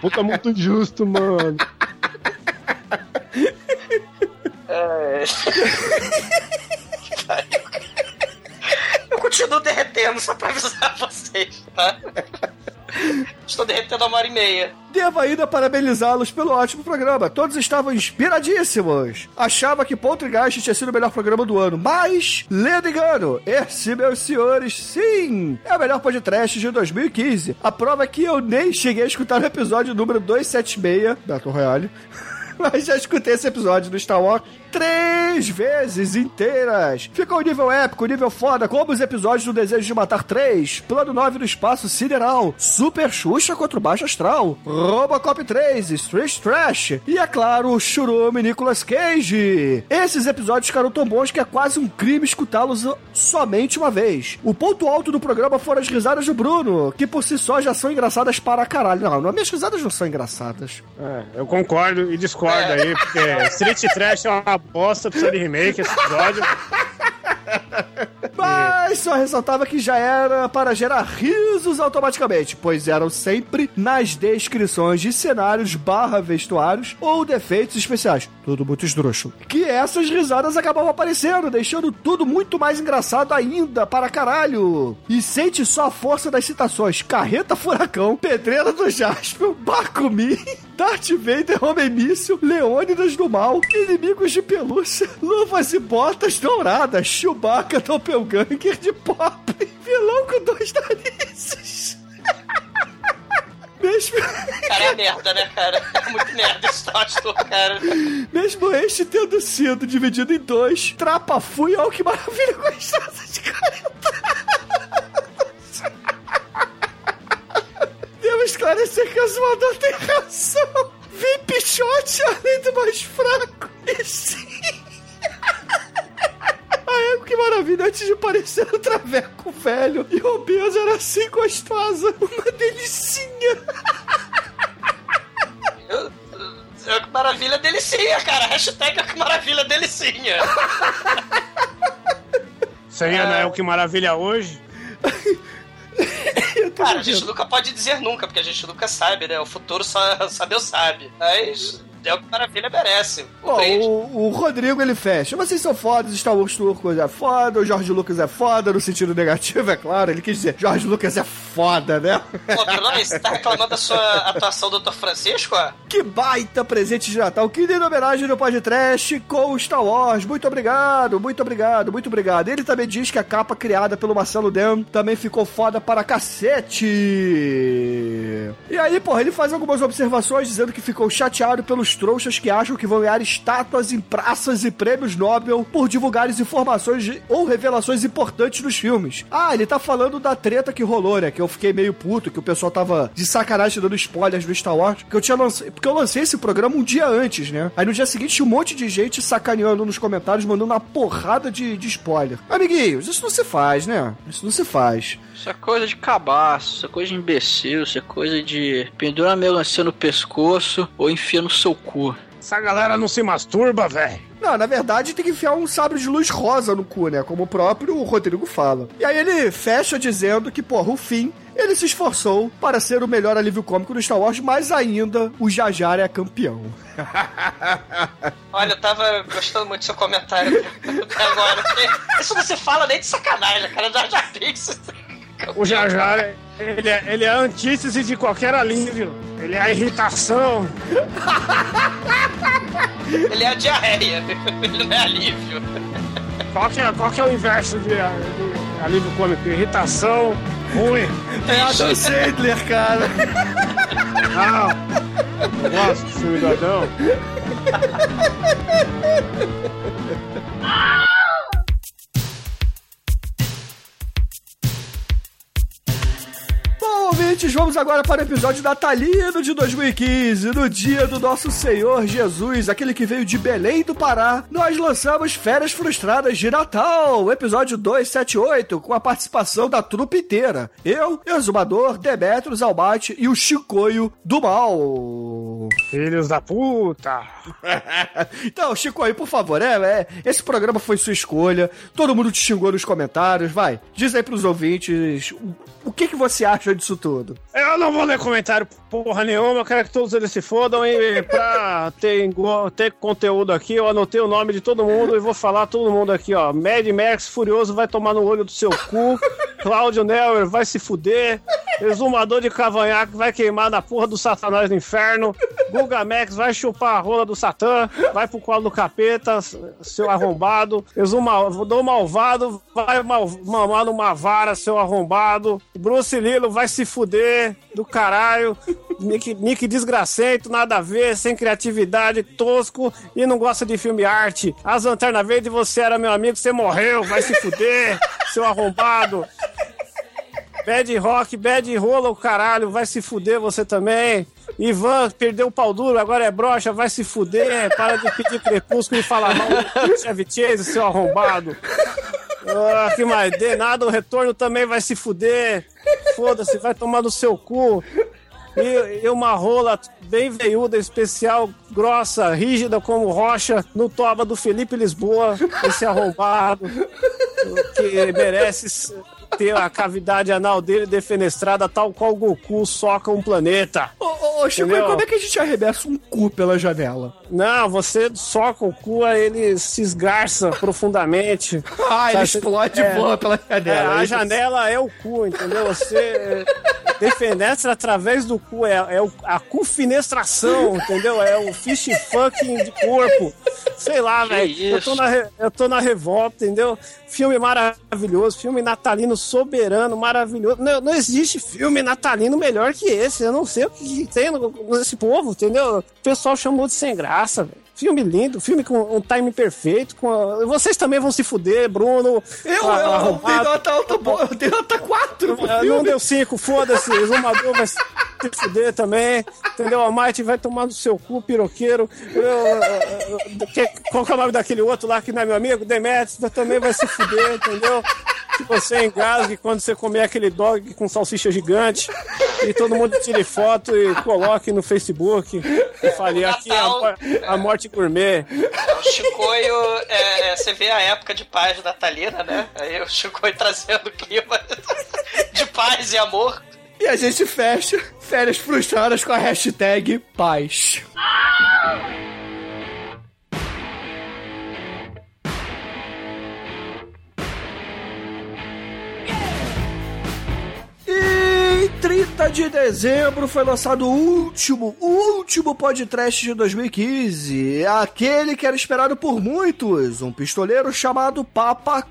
Puta, muito justo, mano. É... Continuo derretendo, só pra avisar vocês, tá? Estou derretendo há uma hora e meia. Devo ainda parabenizá-los pelo ótimo programa. Todos estavam inspiradíssimos. Achava que Poltergeist tinha sido o melhor programa do ano, mas, lendo engano, esse, meus senhores, sim, é o melhor podcast de 2015. A prova é que eu nem cheguei a escutar o episódio número 276, Battle Royale, mas já escutei esse episódio do Star Wars três vezes inteiras. Ficou um nível épico, um nível foda, como os episódios do Desejo de Matar 3, Plano 9 do Espaço Sideral, Super Xuxa contra o Baixo Astral, Robocop 3, Street Trash e, é claro, o Churume Nicolas Cage. Esses episódios ficaram tão bons que é quase um crime escutá-los somente uma vez. O ponto alto do programa foram as risadas do Bruno, que por si só já são engraçadas para caralho. Não, não minhas risadas não são engraçadas. É, eu concordo e discordo aí, porque Street Trash é uma bosta, precisa de remake esse episódio. Mas só ressaltava que já era para gerar risos automaticamente, pois eram sempre nas descrições de cenários barra vestuários ou defeitos especiais. Tudo muito esdrúxulo. Que essas risadas acabavam aparecendo, deixando tudo muito mais engraçado ainda para caralho. E sente só a força das citações. Carreta Furacão, Pedreira do Jaspion, Bakumi, Darth Vader, Homem Míssil, Leônidas do Mal, Inimigos de Pelúcia, Luvas e Botas Douradas, Chewbacca, Doppelganger de Pop, Vilão com dois narizes. Mesmo, Cara, é merda, né, cara? É muito merda esse Tostor, cara. mesmo este tendo sido dividido em dois, Trapa Fui, olha que maravilha gostosa de Devo esclarecer que o Azumador tem razão. Vem Pichote além do mais fraco. E sim. Que maravilha, antes de parecer um traveco velho e obeso, era assim gostosa. Uma delicinha. Eu, eu, que maravilha delicinha, cara. Hashtag que maravilha delicinha. Isso aí não é o que maravilha hoje. Cara, a gente nunca pode dizer nunca, porque a gente nunca sabe, né? O futuro só, só Deus sabe. Mas é o que maravilha merece. Brinde. o, o Rodrigo ele fecha. Vocês são fodas, Star Wars Turcos é foda, o Jorge Lucas é foda, no sentido negativo, é claro. Ele quis dizer, Jorge Lucas é foda, né? Pô, Bruno, você tá reclamando da sua atuação do Dr. Francisco? Que baita presente de Natal, que linda homenagem do podcast com o Star Wars. Muito obrigado, muito obrigado, muito obrigado. Ele também diz que a capa criada pelo Marcelo Dem também ficou foda para cacete. E aí, porra, ele faz algumas observações dizendo que ficou chateado pelos trouxas que acham que vão ganhar estátuas em praças e prêmios Nobel por divulgarem informações de- ou revelações importantes nos filmes. Ah, ele tá falando da treta que rolou, né? Que eu fiquei meio puto, que o pessoal tava de sacanagem dando spoilers do Star Wars. Que eu tinha lancei, porque eu lancei esse programa um dia antes, né? Aí no dia seguinte um monte de gente sacaneando nos comentários, mandando uma porrada de, de spoiler. Amiguinhos, isso não se faz, né? Isso não se faz. Isso é coisa de cabaço, isso é coisa de imbecil, isso é coisa de pendura a melancia no pescoço ou enfia no seu cu. Essa galera não se masturba, velho. Não, na verdade tem que enfiar um sabre de luz rosa no cu, né? Como o próprio Rodrigo fala. E aí ele fecha dizendo que, porra, o fim ele se esforçou para ser o melhor alívio cômico do Star Wars, mas ainda o Jar Jar é campeão. Olha, eu tava gostando muito do seu comentário até agora. porque Isso não se fala nem de sacanagem, cara. Já já fiz. O Jar Jar, ele é, ele é a antítese de qualquer alívio. Ele é a irritação. Ele é a diarreia. Ele não é alívio. Qual que é, qual que é o inverso de, de alívio cômico? Irritação, ruim. É Adam Sandler, cara. Não. Eu gosto do filme do Adão. Bom, ouvintes, vamos agora para o episódio natalino de 2015, no dia do nosso Senhor Jesus, aquele que veio de Belém do Pará. Nós lançamos Férias Frustradas de Natal, episódio 278, com a participação da trupe inteira. Eu, Exumador, Demetrios, Albate e o Chicoio do Mal. Filhos da puta. então, Chico aí, por favor, é, é, esse programa foi sua escolha, todo mundo te xingou nos comentários, vai, diz aí pros ouvintes o, o que, que você acha disso tudo. Eu não vou ler comentário porra nenhuma, eu quero que todos eles se fodam e pra ter, ter conteúdo aqui, eu anotei o nome de todo mundo e vou falar todo mundo aqui, ó. Mad Max Furioso vai tomar no olho do seu cu, Cláudio Neuer vai se fuder, Exumador de Cavanhaque vai queimar na porra do Satanás no inferno, Guga Max vai chupar a rola do Satã, vai pro colo do capeta, seu arrombado, Exumador Malvado vai mal- mamar numa vara, seu arrombado, Bruce Lilo vai se fuder do caralho, Nick, Nick desgracento, nada a ver, sem criatividade, tosco e não gosta de filme arte. As Lanterna Verde, você era meu amigo, você morreu, vai se fuder, seu arrombado. Bad Rock, Bad Rola, o caralho, vai se fuder você também. Ivan perdeu o pau duro, agora é brocha, vai se fuder. Para de pedir crepúsculo e falar mal do Chevy Chase, seu arrombado. Ah, que mais? De nada, o retorno também vai se fuder. Foda-se, vai tomar no seu cu. E, e uma rola bem veiuda, especial, grossa, rígida como rocha, no toba do Felipe Lisboa, esse arrombado, que merece ter a cavidade anal dele defenestrada, tal qual Goku soca um planeta. Ô, ô, ô Chico, Entendeu? como é que a gente arremessa um cu pela janela? Não, você soca o cu, aí ele se esgarça profundamente. Ah, ele explode é, boa pela janela. É, a Isso. janela é o cu, entendeu? Você defenestra através do cu, é, é a cufinestração, entendeu? É o fish fucking de corpo. Sei lá, velho. Eu, tô na eu tô na revolta, entendeu? Filme maravilhoso, filme natalino soberano, maravilhoso. Não, não existe filme natalino melhor que esse. Eu não sei o que tem no- nesse povo, entendeu? O pessoal chamou de sem graça, velho. Filme lindo, filme com um time perfeito. Com a- Vocês também vão se fuder, Bruno. Eu, eu, Ah, eu dei nota alta boa, eu dei nota 4 pro Ah, Não deu cinco, foda-se. Exumador vai se fuder também. Entendeu? A Might vai tomar no seu cu, piroqueiro. Eu, eu, eu, que- qual que é o nome daquele outro lá que não é meu amigo? Demetrius também vai se fuder, entendeu? Que você engasgue quando você comer aquele dog com salsicha gigante e todo mundo tire foto e coloque no Facebook e fale aqui é a, a morte gourmet. O Chicoio, é, é, você vê a época de paz natalina, né? Aí o Chicoio trazendo o clima de paz e amor. E a gente fecha férias frustradas com a hashtag paz. E 30 de dezembro foi lançado o último, o último podcast de 2015. Aquele que era esperado por muitos. Um pistoleiro chamado Papacu.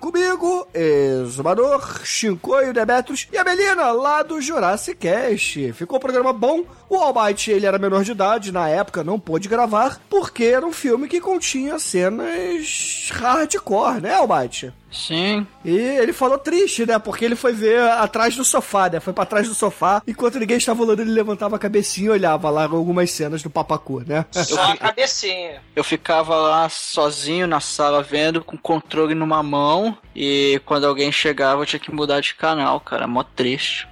Comigo, Exumador, Shinkoio, Demetrius e a Melina, lá do Jurassic Cast. Ficou um programa bom. O Almighty, ele era menor de idade, na época não pôde gravar, porque era um filme que continha cenas hardcore, né, Almighty? Sim. E ele falou triste, né? Porque ele foi ver atrás do sofá, né? Foi pra trás do sofá. Enquanto ninguém estava olhando, ele levantava a cabecinha e olhava lá algumas cenas do Papacu, né? Só a cabecinha. Eu ficava lá sozinho na sala vendo, com o controle numa mão. E quando alguém chegava, eu tinha que mudar de canal, cara. Mó triste.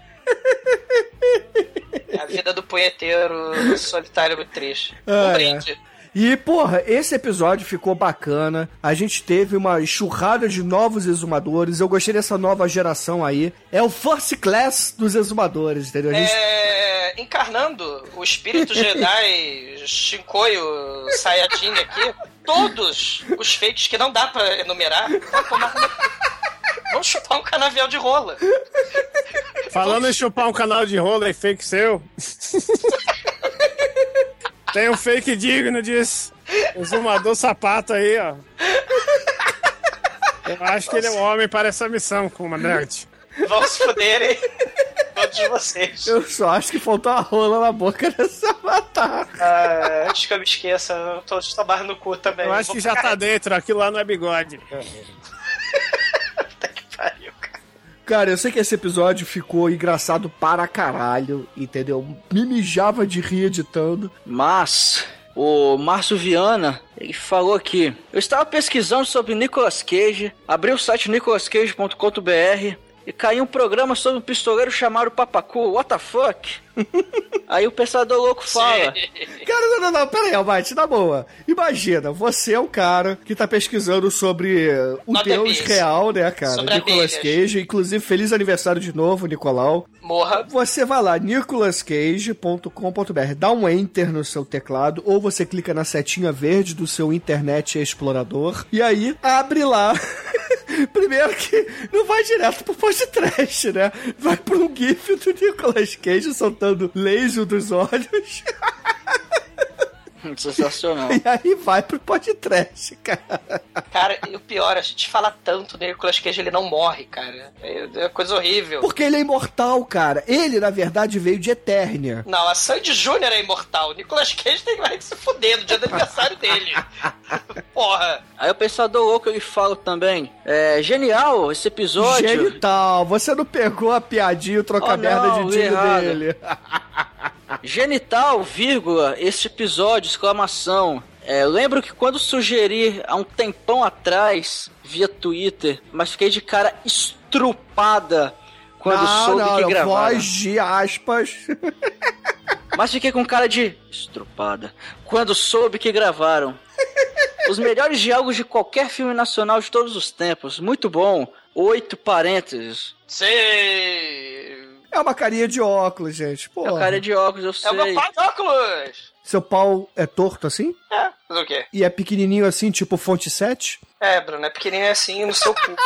A vida do punheteiro solitário é muito triste. Ah, um é. E, porra, esse episódio ficou bacana. A gente teve uma enxurrada de novos exumadores. Eu gostei dessa nova geração aí. É o First Class dos exumadores, entendeu? A gente É, encarnando o espírito Jedi Shinkoio Sayajin aqui, todos os feitos que não dá pra enumerar, vão tomar vão chupar um canavial de rola. Falando em chupar um canal de rola e fake seu. Tem um fake digno disso. Exumador sapato aí, ó. Eu acho que ele é o homem para essa missão, comandante. Vão se fuderem todos vocês. Eu só acho que faltou a rola na boca dessa matar. Ah, antes que eu me esqueça, todos tomaram no cu também. Eu acho Vou que já ficar- tá dentro, aquilo lá não é bigode. Cara, eu sei que esse episódio ficou engraçado para caralho, entendeu? Me mijava de rir editando. Mas o Márcio Viana, ele falou aqui: Eu estava pesquisando sobre Nicolas Cage, abri o site nicolascage.com.br e caiu um programa sobre um pistoleiro chamado Papacu. What the fuck? Aí o pensador louco fala: Cara, não, não, não, pera aí, Almighty, na boa. Imagina, você é um cara que tá pesquisando sobre eh, o Not Deus real, né, cara? Sobre Nicolas. Cage. Inclusive, feliz aniversário de novo, Nicolau. Morra. Você vai lá, nicolascage.com.br, dá um enter no seu teclado, ou você clica na setinha verde do seu Internet Explorador, e aí abre lá. Primeiro que não vai direto pro podcast, né? Vai pro um GIF do Nicolas Cage soltando laser dos olhos. Sensacional. E aí vai pro podcast, cara. Cara, e o pior, a gente fala tanto do Nicolas Cage, ele não morre, cara. É, é coisa horrível. Porque ele é imortal, cara. Ele, na verdade, veio de Eternia. Não, a Sandy Júnior é imortal. O Nicolas Cage tem que se fuder no dia do aniversário dele. Porra. Aí o pensador louco ele fala também: É genial esse episódio. Genital. Você não pegou a piadinha, o troca-merda Oh, não, de Dinho errado. dele. Genital, vírgula, este episódio, exclamação. É, lembro que quando sugeri há um tempão atrás, via Twitter, mas fiquei de cara estrupada quando não, soube não, que não, gravaram. voz de aspas. Mas fiquei com cara de estrupada quando soube que gravaram. Os melhores diálogos de qualquer filme nacional de todos os tempos. Muito bom. Oito parênteses. Sei. É uma carinha de óculos, gente. Pô, É o cara de óculos, eu sei. É o meu pai de óculos. Seu pau é torto assim? É, mas o quê? E é pequenininho assim, tipo fonte 7? É, Bruno, é pequenininho assim no seu cu.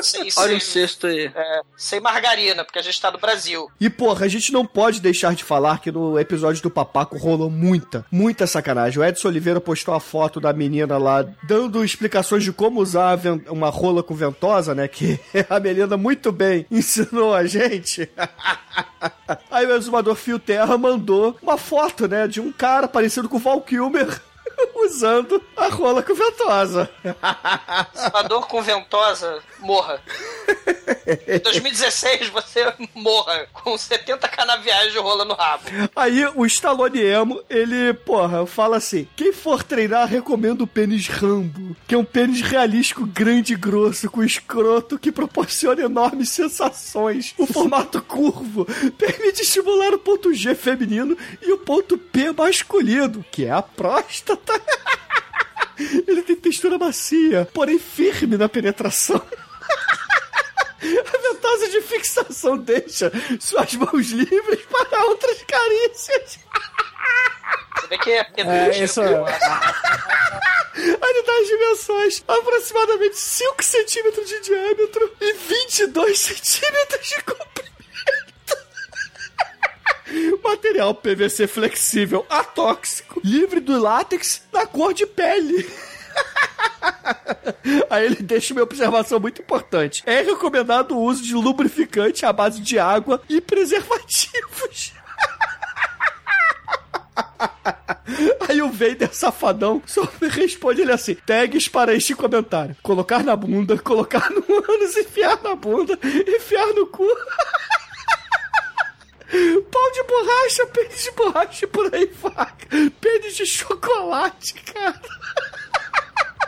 sem, Olha sem, o cesto aí. é, sem margarina, porque a gente tá no Brasil. E porra, a gente não pode deixar de falar que no episódio do Papaco rolou muita, muita sacanagem. O Edson Oliveira postou a foto da menina lá dando explicações de como usar uma rola com ventosa, né? Que a Melinda muito bem ensinou a gente. Aí o exumador Fio Terra mandou uma foto, né? De um cara parecido com o Val Kilmer usando a rola com ventosa. Salvador com ventosa, morra. Em 2016, você morra com 70 canaviais de rola no rabo. Aí o Stallone Emo, ele, porra, fala assim: quem for treinar, recomendo o pênis Rambo, que é um pênis realístico grande e grosso, com escroto que proporciona enormes sensações. O formato curvo permite estimular o ponto G feminino e o ponto P masculino, que é a próstata. Ele tem textura macia, porém firme na penetração. A ventosa de fixação deixa suas mãos livres para outras carícias. Você vê que é É, isso. Aí ele dá as dimensões: aproximadamente 5 centímetros de diâmetro e 22 centímetros de comprimento. Material PVC flexível, atóxico, livre do látex, na cor de pele. Aí ele deixa uma observação muito importante. É recomendado o uso de lubrificante à base de água e preservativos. Aí o Vader safadão só responde ele assim: tags para este comentário. Colocar na bunda, colocar no ânus, enfiar na bunda, enfiar no cu. Pau de borracha, pênis de borracha por aí vai. Pênis de chocolate, cara.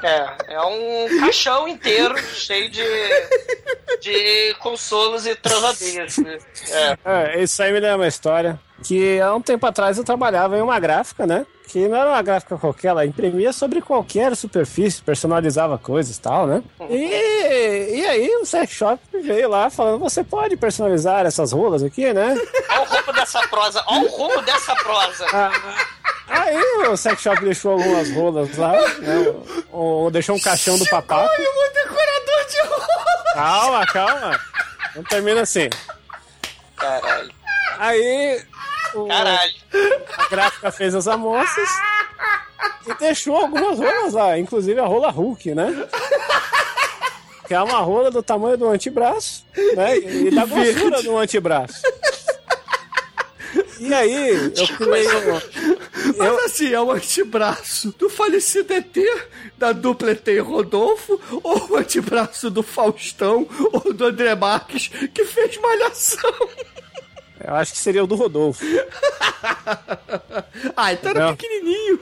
É, é um caixão inteiro cheio de, de consolos e travadeiras. né? É. É, isso aí me lembra uma história que há um tempo atrás eu trabalhava em uma gráfica, né? Que não era uma gráfica qualquer, ela imprimia sobre qualquer superfície, personalizava coisas e tal, né? E, e aí o sex shop veio lá falando, você pode personalizar essas rolas aqui, né? Olha o rumo dessa prosa, olha o rumo dessa prosa. Ah, Aí o sex shop deixou algumas rolas lá, né? Ou, ou deixou um caixão do papaco. o decorador de rola! Calma, calma. Não termina assim. Caralho. Aí o- Caralho. a gráfica fez as amostras e deixou algumas rolas lá, inclusive a rola Hulk, né? Que é uma rola do tamanho do antebraço, né? E da grossura do antebraço. E aí, eu criei um, Mas assim, é o antebraço do falecido ET, da dupla ET Rodolfo, ou o antebraço do Faustão, ou do André Marques, que fez malhação. Eu acho que seria o do Rodolfo. ah, então era Não. pequenininho.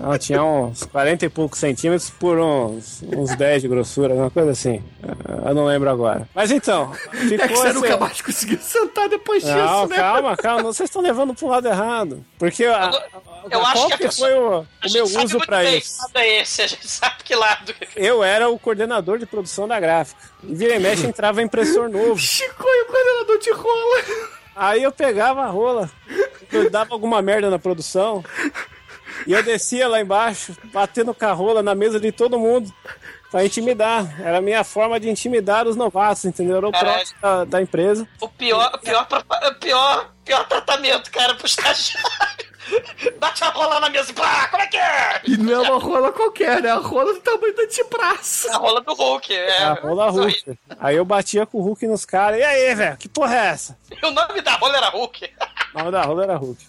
Ela tinha uns 40 e poucos centímetros por uns, uns 10 de grossura, uma coisa assim. Eu não lembro agora. Mas então, ficou É que você esse- nunca mais conseguiu sentar depois Não, disso, né? calma, calma, vocês estão levando pro lado errado. Porque a, Eu qual acho que a que pessoa- foi o, o A meu uso bem isso? que lado é esse, a gente sabe que lado. Eu era o coordenador de produção da gráfica. E vira e mexe entrava impressor novo. Chico e o coordenador de rola. Aí eu pegava a rola, eu dava alguma merda na produção, e eu descia lá embaixo, batendo com a rola na mesa de todo mundo, pra intimidar. Era a minha forma de intimidar os novatos, entendeu? Era o troço da, da empresa. O pior, o pior, o pior, pior tratamento, cara, pro estagiário. Bate a rola na mesa e pá, como é que é? E não é uma rola qualquer, né? A rola do tamanho do antebraço. A rola do Hulk, é. A rola Hulk. Aí eu batia com o Hulk nos caras. E aí, velho, que porra é essa? E o nome da rola era Hulk. O nome da rola era Hulk.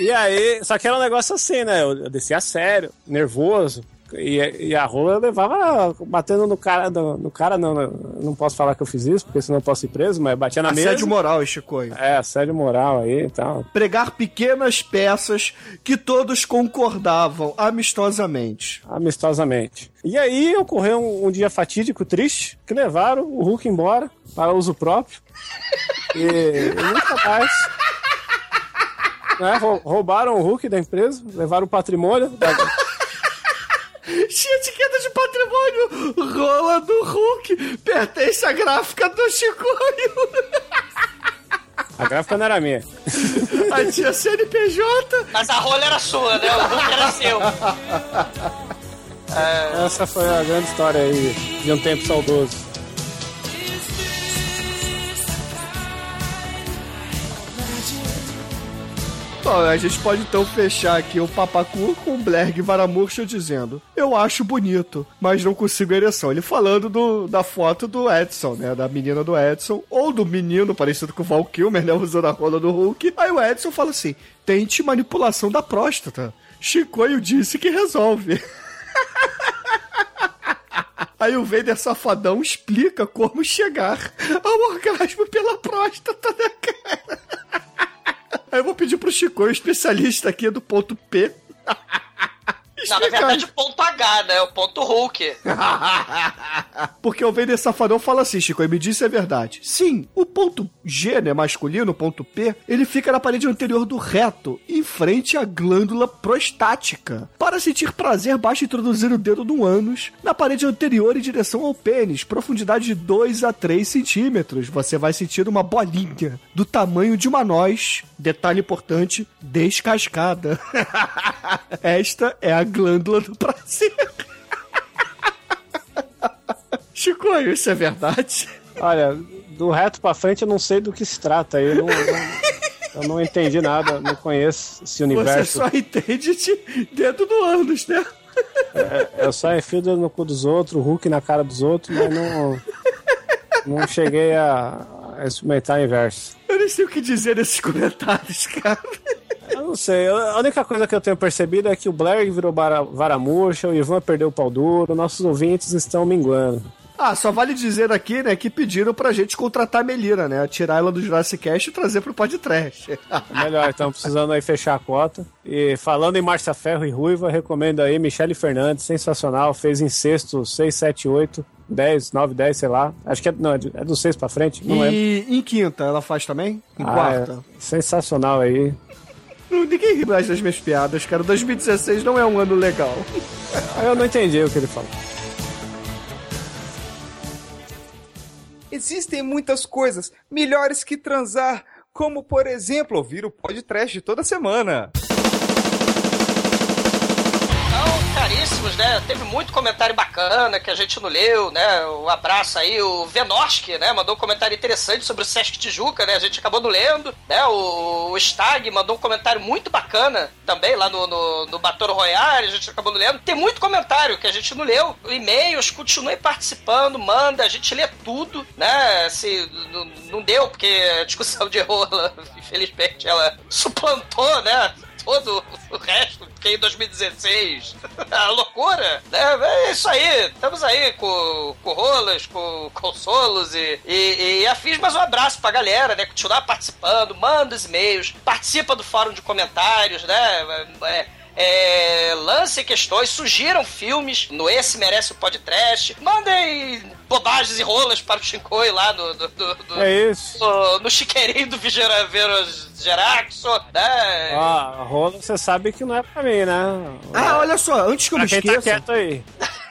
E aí, só que era um negócio assim, né? Eu, eu descia sério, nervoso. E, e a rola eu levava batendo no cara. No, no cara, não, não, não posso falar que eu fiz isso, porque senão eu posso ir preso, mas batia na mesa. Assédio moral, Chicoio. É, assédio moral aí e tal. Pregar pequenas peças que todos concordavam amistosamente. Amistosamente. E aí ocorreu um, um dia fatídico, triste, que levaram o Hulk embora para uso próprio. E, e nunca mais. Né, rou- roubaram o Hulk da empresa, levaram o patrimônio. Da... Tinha etiqueta de patrimônio. Rola do Hulk. Pertence à gráfica do Chicoio. A gráfica não era minha. Aí tinha CNPJ. Mas a rola era sua, né? O Hulk era seu. Essa foi a grande história aí de um tempo saudoso. Bom, a gente pode então fechar aqui o papacu com o Blerg Varamurcha dizendo: Eu acho bonito, mas não consigo ereção. Ele falando do, da foto do Edson, né? Da menina do Edson, ou do menino parecido com o Val Kilmer, né? Usando a rola do Hulk. Aí o Edson fala assim: Tente manipulação da próstata. Chicoio disse que resolve. Aí o Vader safadão explica como chegar ao orgasmo pela próstata, né, cara? Aí eu vou pedir pro Chico, o especialista aqui do ponto P. Na verdade, o ponto H, né? O ponto Hulk. Porque o Vader Safadão fala assim, Chico, e me disse se é verdade. Sim, o ponto G, né, masculino, o ponto P, ele fica na parede anterior do reto, em frente à glândula prostática. Para sentir prazer, basta introduzir o dedo no ânus, na parede anterior em direção ao pênis, profundidade de 2 a 3 centímetros. Você vai sentir uma bolinha do tamanho de uma noz, detalhe importante, descascada. Esta é a glândula do prazer. Chico, isso é verdade? Olha, do reto pra frente eu não sei do que se trata. Eu não, eu não entendi nada, não conheço esse Você universo. só entende de dedo no ânus, né? Eu só enfio no cu dos outros, o Hulk na cara dos outros, mas não, não cheguei a, a experimentar o inverso. Eu nem sei o que dizer nesses comentários, cara. Eu não sei, a única coisa que eu tenho percebido é que o Blair virou bara- vara murcha, o Ivan perdeu o pau duro, nossos ouvintes estão minguando. Ah, só vale dizer aqui, né, que pediram pra gente contratar a Melira, né? Tirar ela do Jurassic Cast e trazer pro podcast. Melhor, então precisando aí fechar a cota. E falando em Márcia Ferro e Ruiva, recomendo aí Michele Fernandes, sensacional, fez em sexto 6, 7, 8, 10, 9, 10, sei lá. Acho que é, não, é do- é do 6 pra frente, não lembro. E em quinta, ela faz também? Em Ah, quarta? é sensacional aí. Ninguém ri mais das minhas piadas, cara. 2016 não é um ano legal. Eu não entendi o que ele falou. Existem muitas coisas melhores que transar, como por exemplo ouvir o podcast toda semana. Né? Teve muito comentário bacana que a gente não leu, né? Um abraço aí, o Venoski, né? Mandou um comentário interessante sobre o Sesc Tijuca, né? A gente acabou não lendo, né? O, o Stag mandou um comentário muito bacana também lá no, no, no Batoro Royale, a gente acabou não lendo. Tem muito comentário que a gente não leu. E-mails, continue participando, manda, a gente lê tudo, né? Se não, não deu, porque a discussão de rola, infelizmente, ela suplantou, né? Todo o resto, porque em 2016, a loucura, né? É isso aí, estamos aí com, com rolas, com consolos e, e, e afins, mas um abraço pra galera, né? Continuar participando, manda os e-mails, participa do fórum de comentários, né? É, é, lance questões, sugiram filmes no Esse Merece o Podcast, mandem bobagens e rolas para o Shinkoi lá no, do, do, do- É isso. no, no chiqueirinho do Vigeraveros Geraxo, né? Ó, a rola você sabe que não é pra mim, né? Ah, olha só, antes que eu Pra me quem tá esqueça. quieto aí.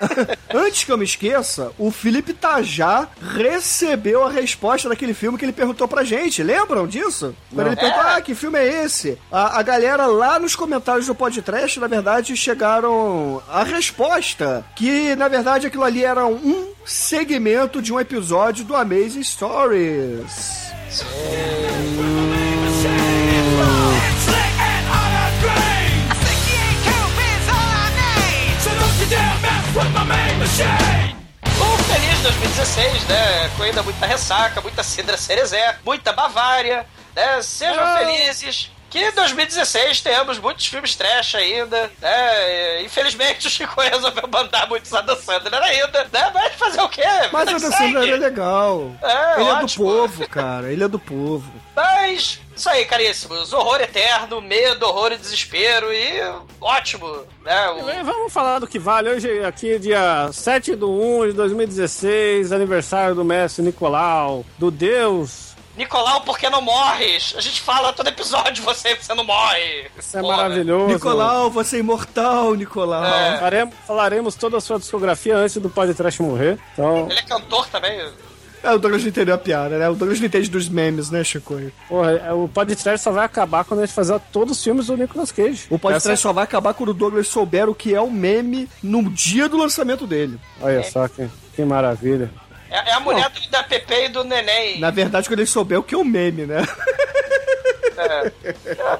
Antes que eu me esqueça, o Felipe Tajá recebeu a resposta daquele filme que ele perguntou pra gente. Lembram disso? Quando ele perguntou, É. ah, que filme é esse? A, a galera lá nos comentários do podcast, na verdade, chegaram a resposta. Que, na verdade, aquilo ali era um segmento de um episódio do Amazing Stories. Um feliz 2016, né? Com ainda muita ressaca, muita cidra cerezé, muita Bavária, né? Sejam Ah. felizes. Que em 2016 tenhamos muitos filmes trash ainda, né? E, Infelizmente o Chico resolveu mandar muitos Adam Sandler ainda, né? Mas fazer o quê? Mas Adam Sandler é legal. É, ele é do ótimo. povo, cara. Ele é do povo. Mas, isso aí, caríssimos. Horror eterno, medo, horror e desespero e ótimo, né? O- Vamos falar do que vale. Hoje, aqui, dia 7 de 1 de 2016, aniversário do mestre Nicolau, do Deus. Nicolau, por que não morres? A gente fala todo episódio você, você não morre. Isso é Porra. maravilhoso. Nicolau, você é imortal, Nicolau. É. Faremos- falaremos toda a sua discografia antes do podcast morrer. Então, Ele é cantor também. É, o Douglas não entendeu a piada, né? O Douglas não entende dos memes, né, Chico? porra, é, o podcast só vai acabar quando a gente fazer todos os filmes do Nicolas Cage. O podcast Essa- só vai acabar quando o Douglas souber o que é o meme no dia do lançamento dele. Olha só que, que maravilha. É, é a mulher do, da Pepe e do Neném. Na verdade, quando ele souber o que é o meme, né? É.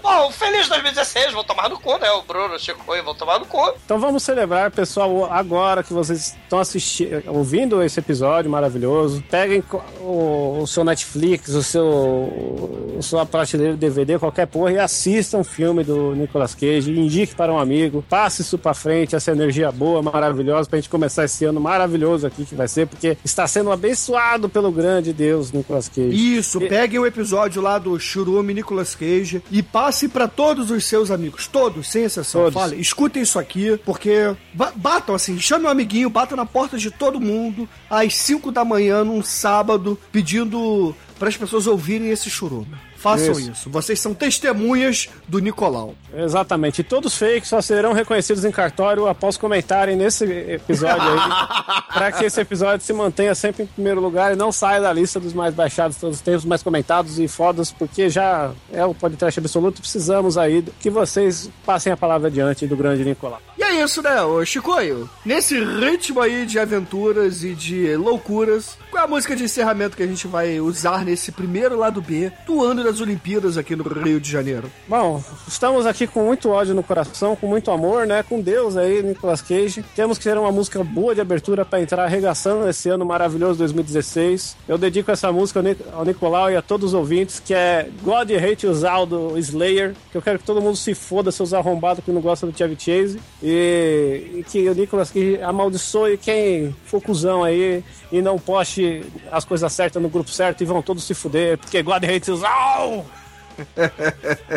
Bom, feliz 2016, vão tomar no cu, né? O Bruno, o Chico vão tomar no cu. Então vamos celebrar, pessoal, agora que vocês estão assistindo, ouvindo esse episódio maravilhoso. Peguem o, o seu Netflix, o seu, o sua prateleira de DVD, qualquer porra, e assistam um filme do Nicolas Cage. Indique para um amigo, passe isso pra frente, essa energia boa, maravilhosa, pra gente começar esse ano maravilhoso aqui que vai ser, porque está sendo abençoado pelo grande Deus Nicolas Cage. Isso, peguem o episódio lá do Churume Nicolas Cage e passe pra todos os seus amigos, todos, sem exceção. Todos. Fale, escutem isso aqui, porque ba- batam assim, chame um amiguinho, batam na porta de todo mundo às 5 da manhã num sábado, pedindo para as pessoas ouvirem esse churume. Façam Isso. isso. Vocês são testemunhas do Nicolau. Exatamente. E todos fakes só serão reconhecidos em cartório após comentarem nesse episódio aí. para que esse episódio se mantenha sempre em primeiro lugar e não saia da lista dos mais baixados todos os tempos, mais comentados e fodas, porque já é o podcast absoluto. Precisamos aí que vocês passem a palavra adiante do grande Nicolau. E é isso, né, ô Chicoio? Nesse ritmo aí de aventuras e de loucuras, qual é a música de encerramento que a gente vai usar nesse primeiro lado B do ano das Olimpíadas aqui no Rio de Janeiro? Bom, estamos aqui com muito ódio no coração, com muito amor, né? Com Deus aí, Nicolas Cage. Temos que ter uma música boa de abertura para entrar arregaçando esse ano maravilhoso 2016. Eu dedico essa música ao, Nic ao Nicolau e a todos os ouvintes, que é God Hate Us All do Slayer, que eu quero que todo mundo se foda, seus arrombados que não gostam do Chevy Chase, e, e que o Nicolas Cage amaldiçoe quem for cuzão aí e não poste as coisas certas no grupo certo e vão todos se fuder, porque God hates us all!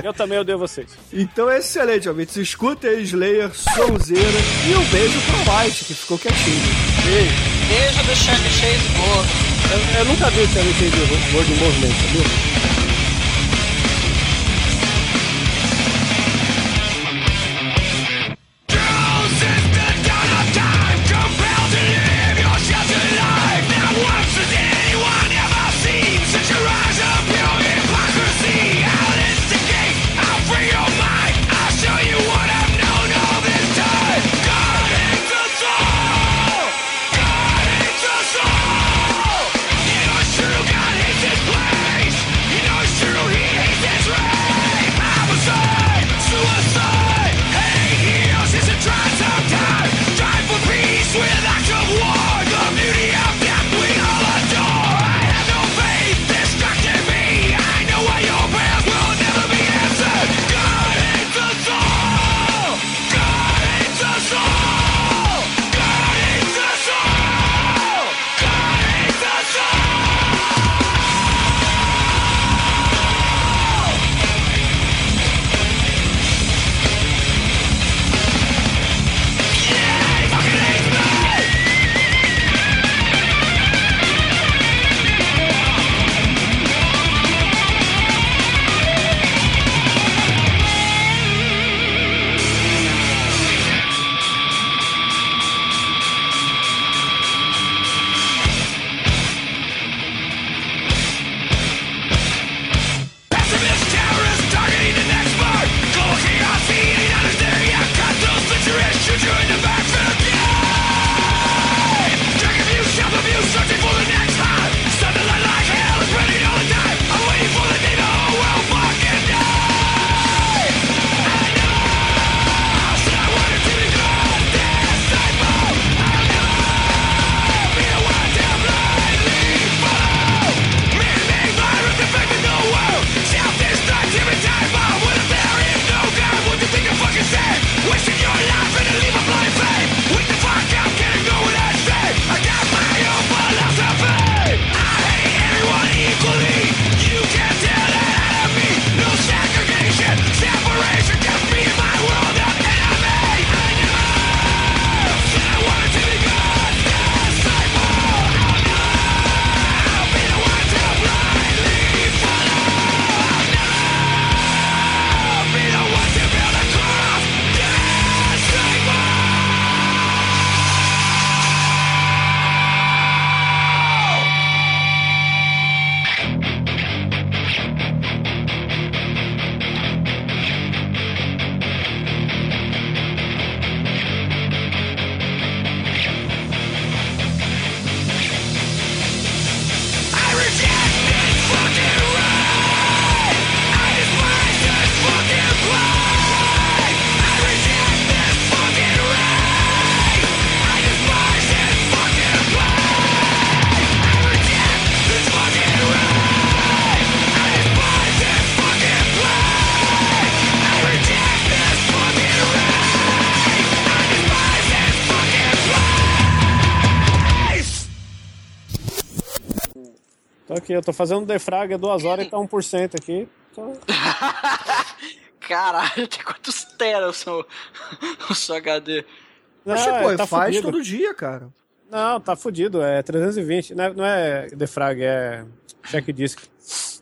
Eu também odeio vocês. Então é excelente, ouvintes. Escutem aí Slayer, Sonzeira e um beijo pro White, que ficou quietinho. Beijo. Beijo do Chevy Chase gordo. Eu, eu nunca vi esse Chevy Chase gordo em movimento, sabia? Eu tô fazendo defrag duas horas e tá 1% aqui. Tô... Caralho, tem quantos teras o seu, o seu HD? Mas, Não, pô, tá faz fudido. todo dia, cara. Não, tá fudido, é 320. Não é, não é defrag, é check disk.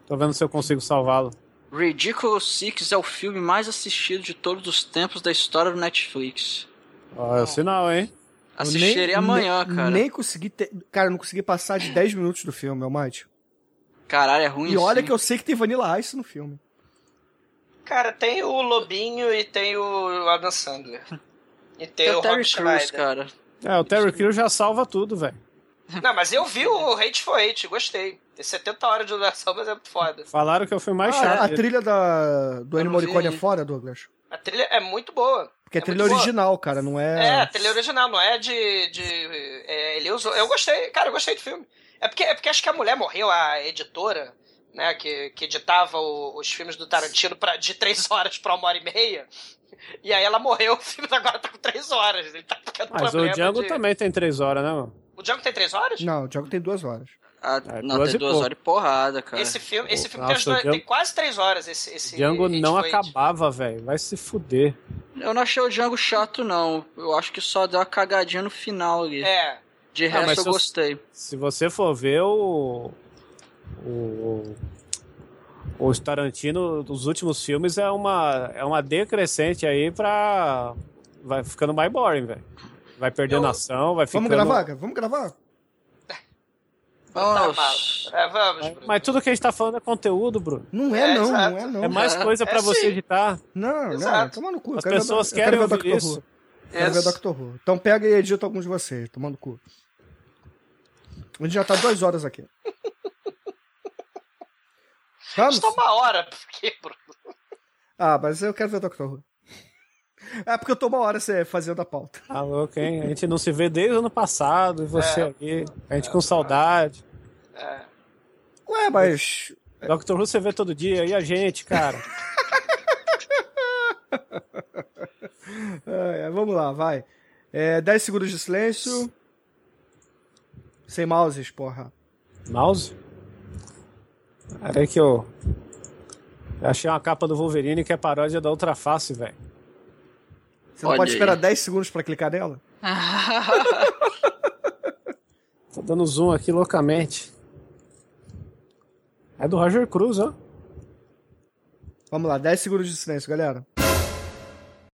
Tô vendo se eu consigo salvá-lo. Ridiculous Six é o filme mais assistido de todos os tempos da história do Netflix. Ó, é o sinal, hein? Assistirei Nem- amanhã, nem- cara. Nem consegui ter... Cara, não consegui passar de 10 minutos do filme, Almighty. Caralho, é ruim E olha assim. que eu sei que tem Vanilla Ice no filme. Cara, tem o Lobinho e tem o Adam Sandler. E tem, Tem o o Terry Crews, cara. É, o Terry Crews já salva tudo, velho. Não, mas eu vi o Hate for Hate, gostei. Tem 70 horas de duração, mas é muito foda. Falaram que eu fui mais Ah, chato. a trilha da... do vi Morricone é fora, Douglas? A trilha é muito boa. Porque é, É trilha muito boa. original, cara, não é... É, a trilha original, não é de. de é, ele usou. Eu gostei, cara, eu gostei do filme. É porque, é porque acho que a mulher morreu, a editora, né, que, que editava o- os filmes do Tarantino pra, de três horas pra uma hora e meia. E aí ela morreu, o filme agora tá com três horas. Ele tá ficando Mas o Django de... também tem três horas, né, mano? O Django tem três horas? Não, o Django tem duas horas. Ah, É, não, duas tem e duas pouco. horas de porrada, cara. Esse filme, esse filme Nossa, tem, Django- tem quase três horas. Esse, esse Django não acabava, velho. Vai se fuder. Eu não achei o Django chato, não. Eu acho que só deu uma cagadinha no final ali. É. De Ah, resto, mas eu se gostei. Se você for ver o. O. O Tarantino dos últimos filmes é uma, é uma decrescente aí pra. Vai ficando mais boring, velho. Vai perdendo Eu- ação, vai ficando. Vamos gravar, cara? Vamos gravar? Tá Vamos. mal. É, vamos. Mas, Bruno. mas tudo que a gente tá falando é conteúdo, Bruno. Não é, É, não, exato. não é não. É mais coisa pra É você sim. editar. Não, não, Exato. toma no cu. As quero ver- pessoas quero querem ver o ouvir Dr. isso. Who. Quero ver o Dr. Who. Então pega e edita alguns de vocês, tomando cu. A gente já tá duas horas aqui. Vamos? Custa uma hora. Por quê, Bruno? Ah, mas eu quero ver o Dr. Who. É porque eu tô uma hora você fazendo a pauta. Tá louco, hein? A gente não se vê desde o ano passado, e você É. aqui. A gente com saudade. É. Ué, mas. Dr. Who você vê todo dia, e a gente, cara? É, vamos lá, vai. É, 10 segundos de silêncio. Sem mouses, porra. Mouse? Aí que eu. eu achei uma capa do Wolverine que é paródia da outra face, velho. Você não Olha pode aí. esperar 10 segundos pra clicar nela? Tô dando zoom aqui loucamente. É do Roger Cruz, ó. Vamos lá, 10 segundos de silêncio, galera.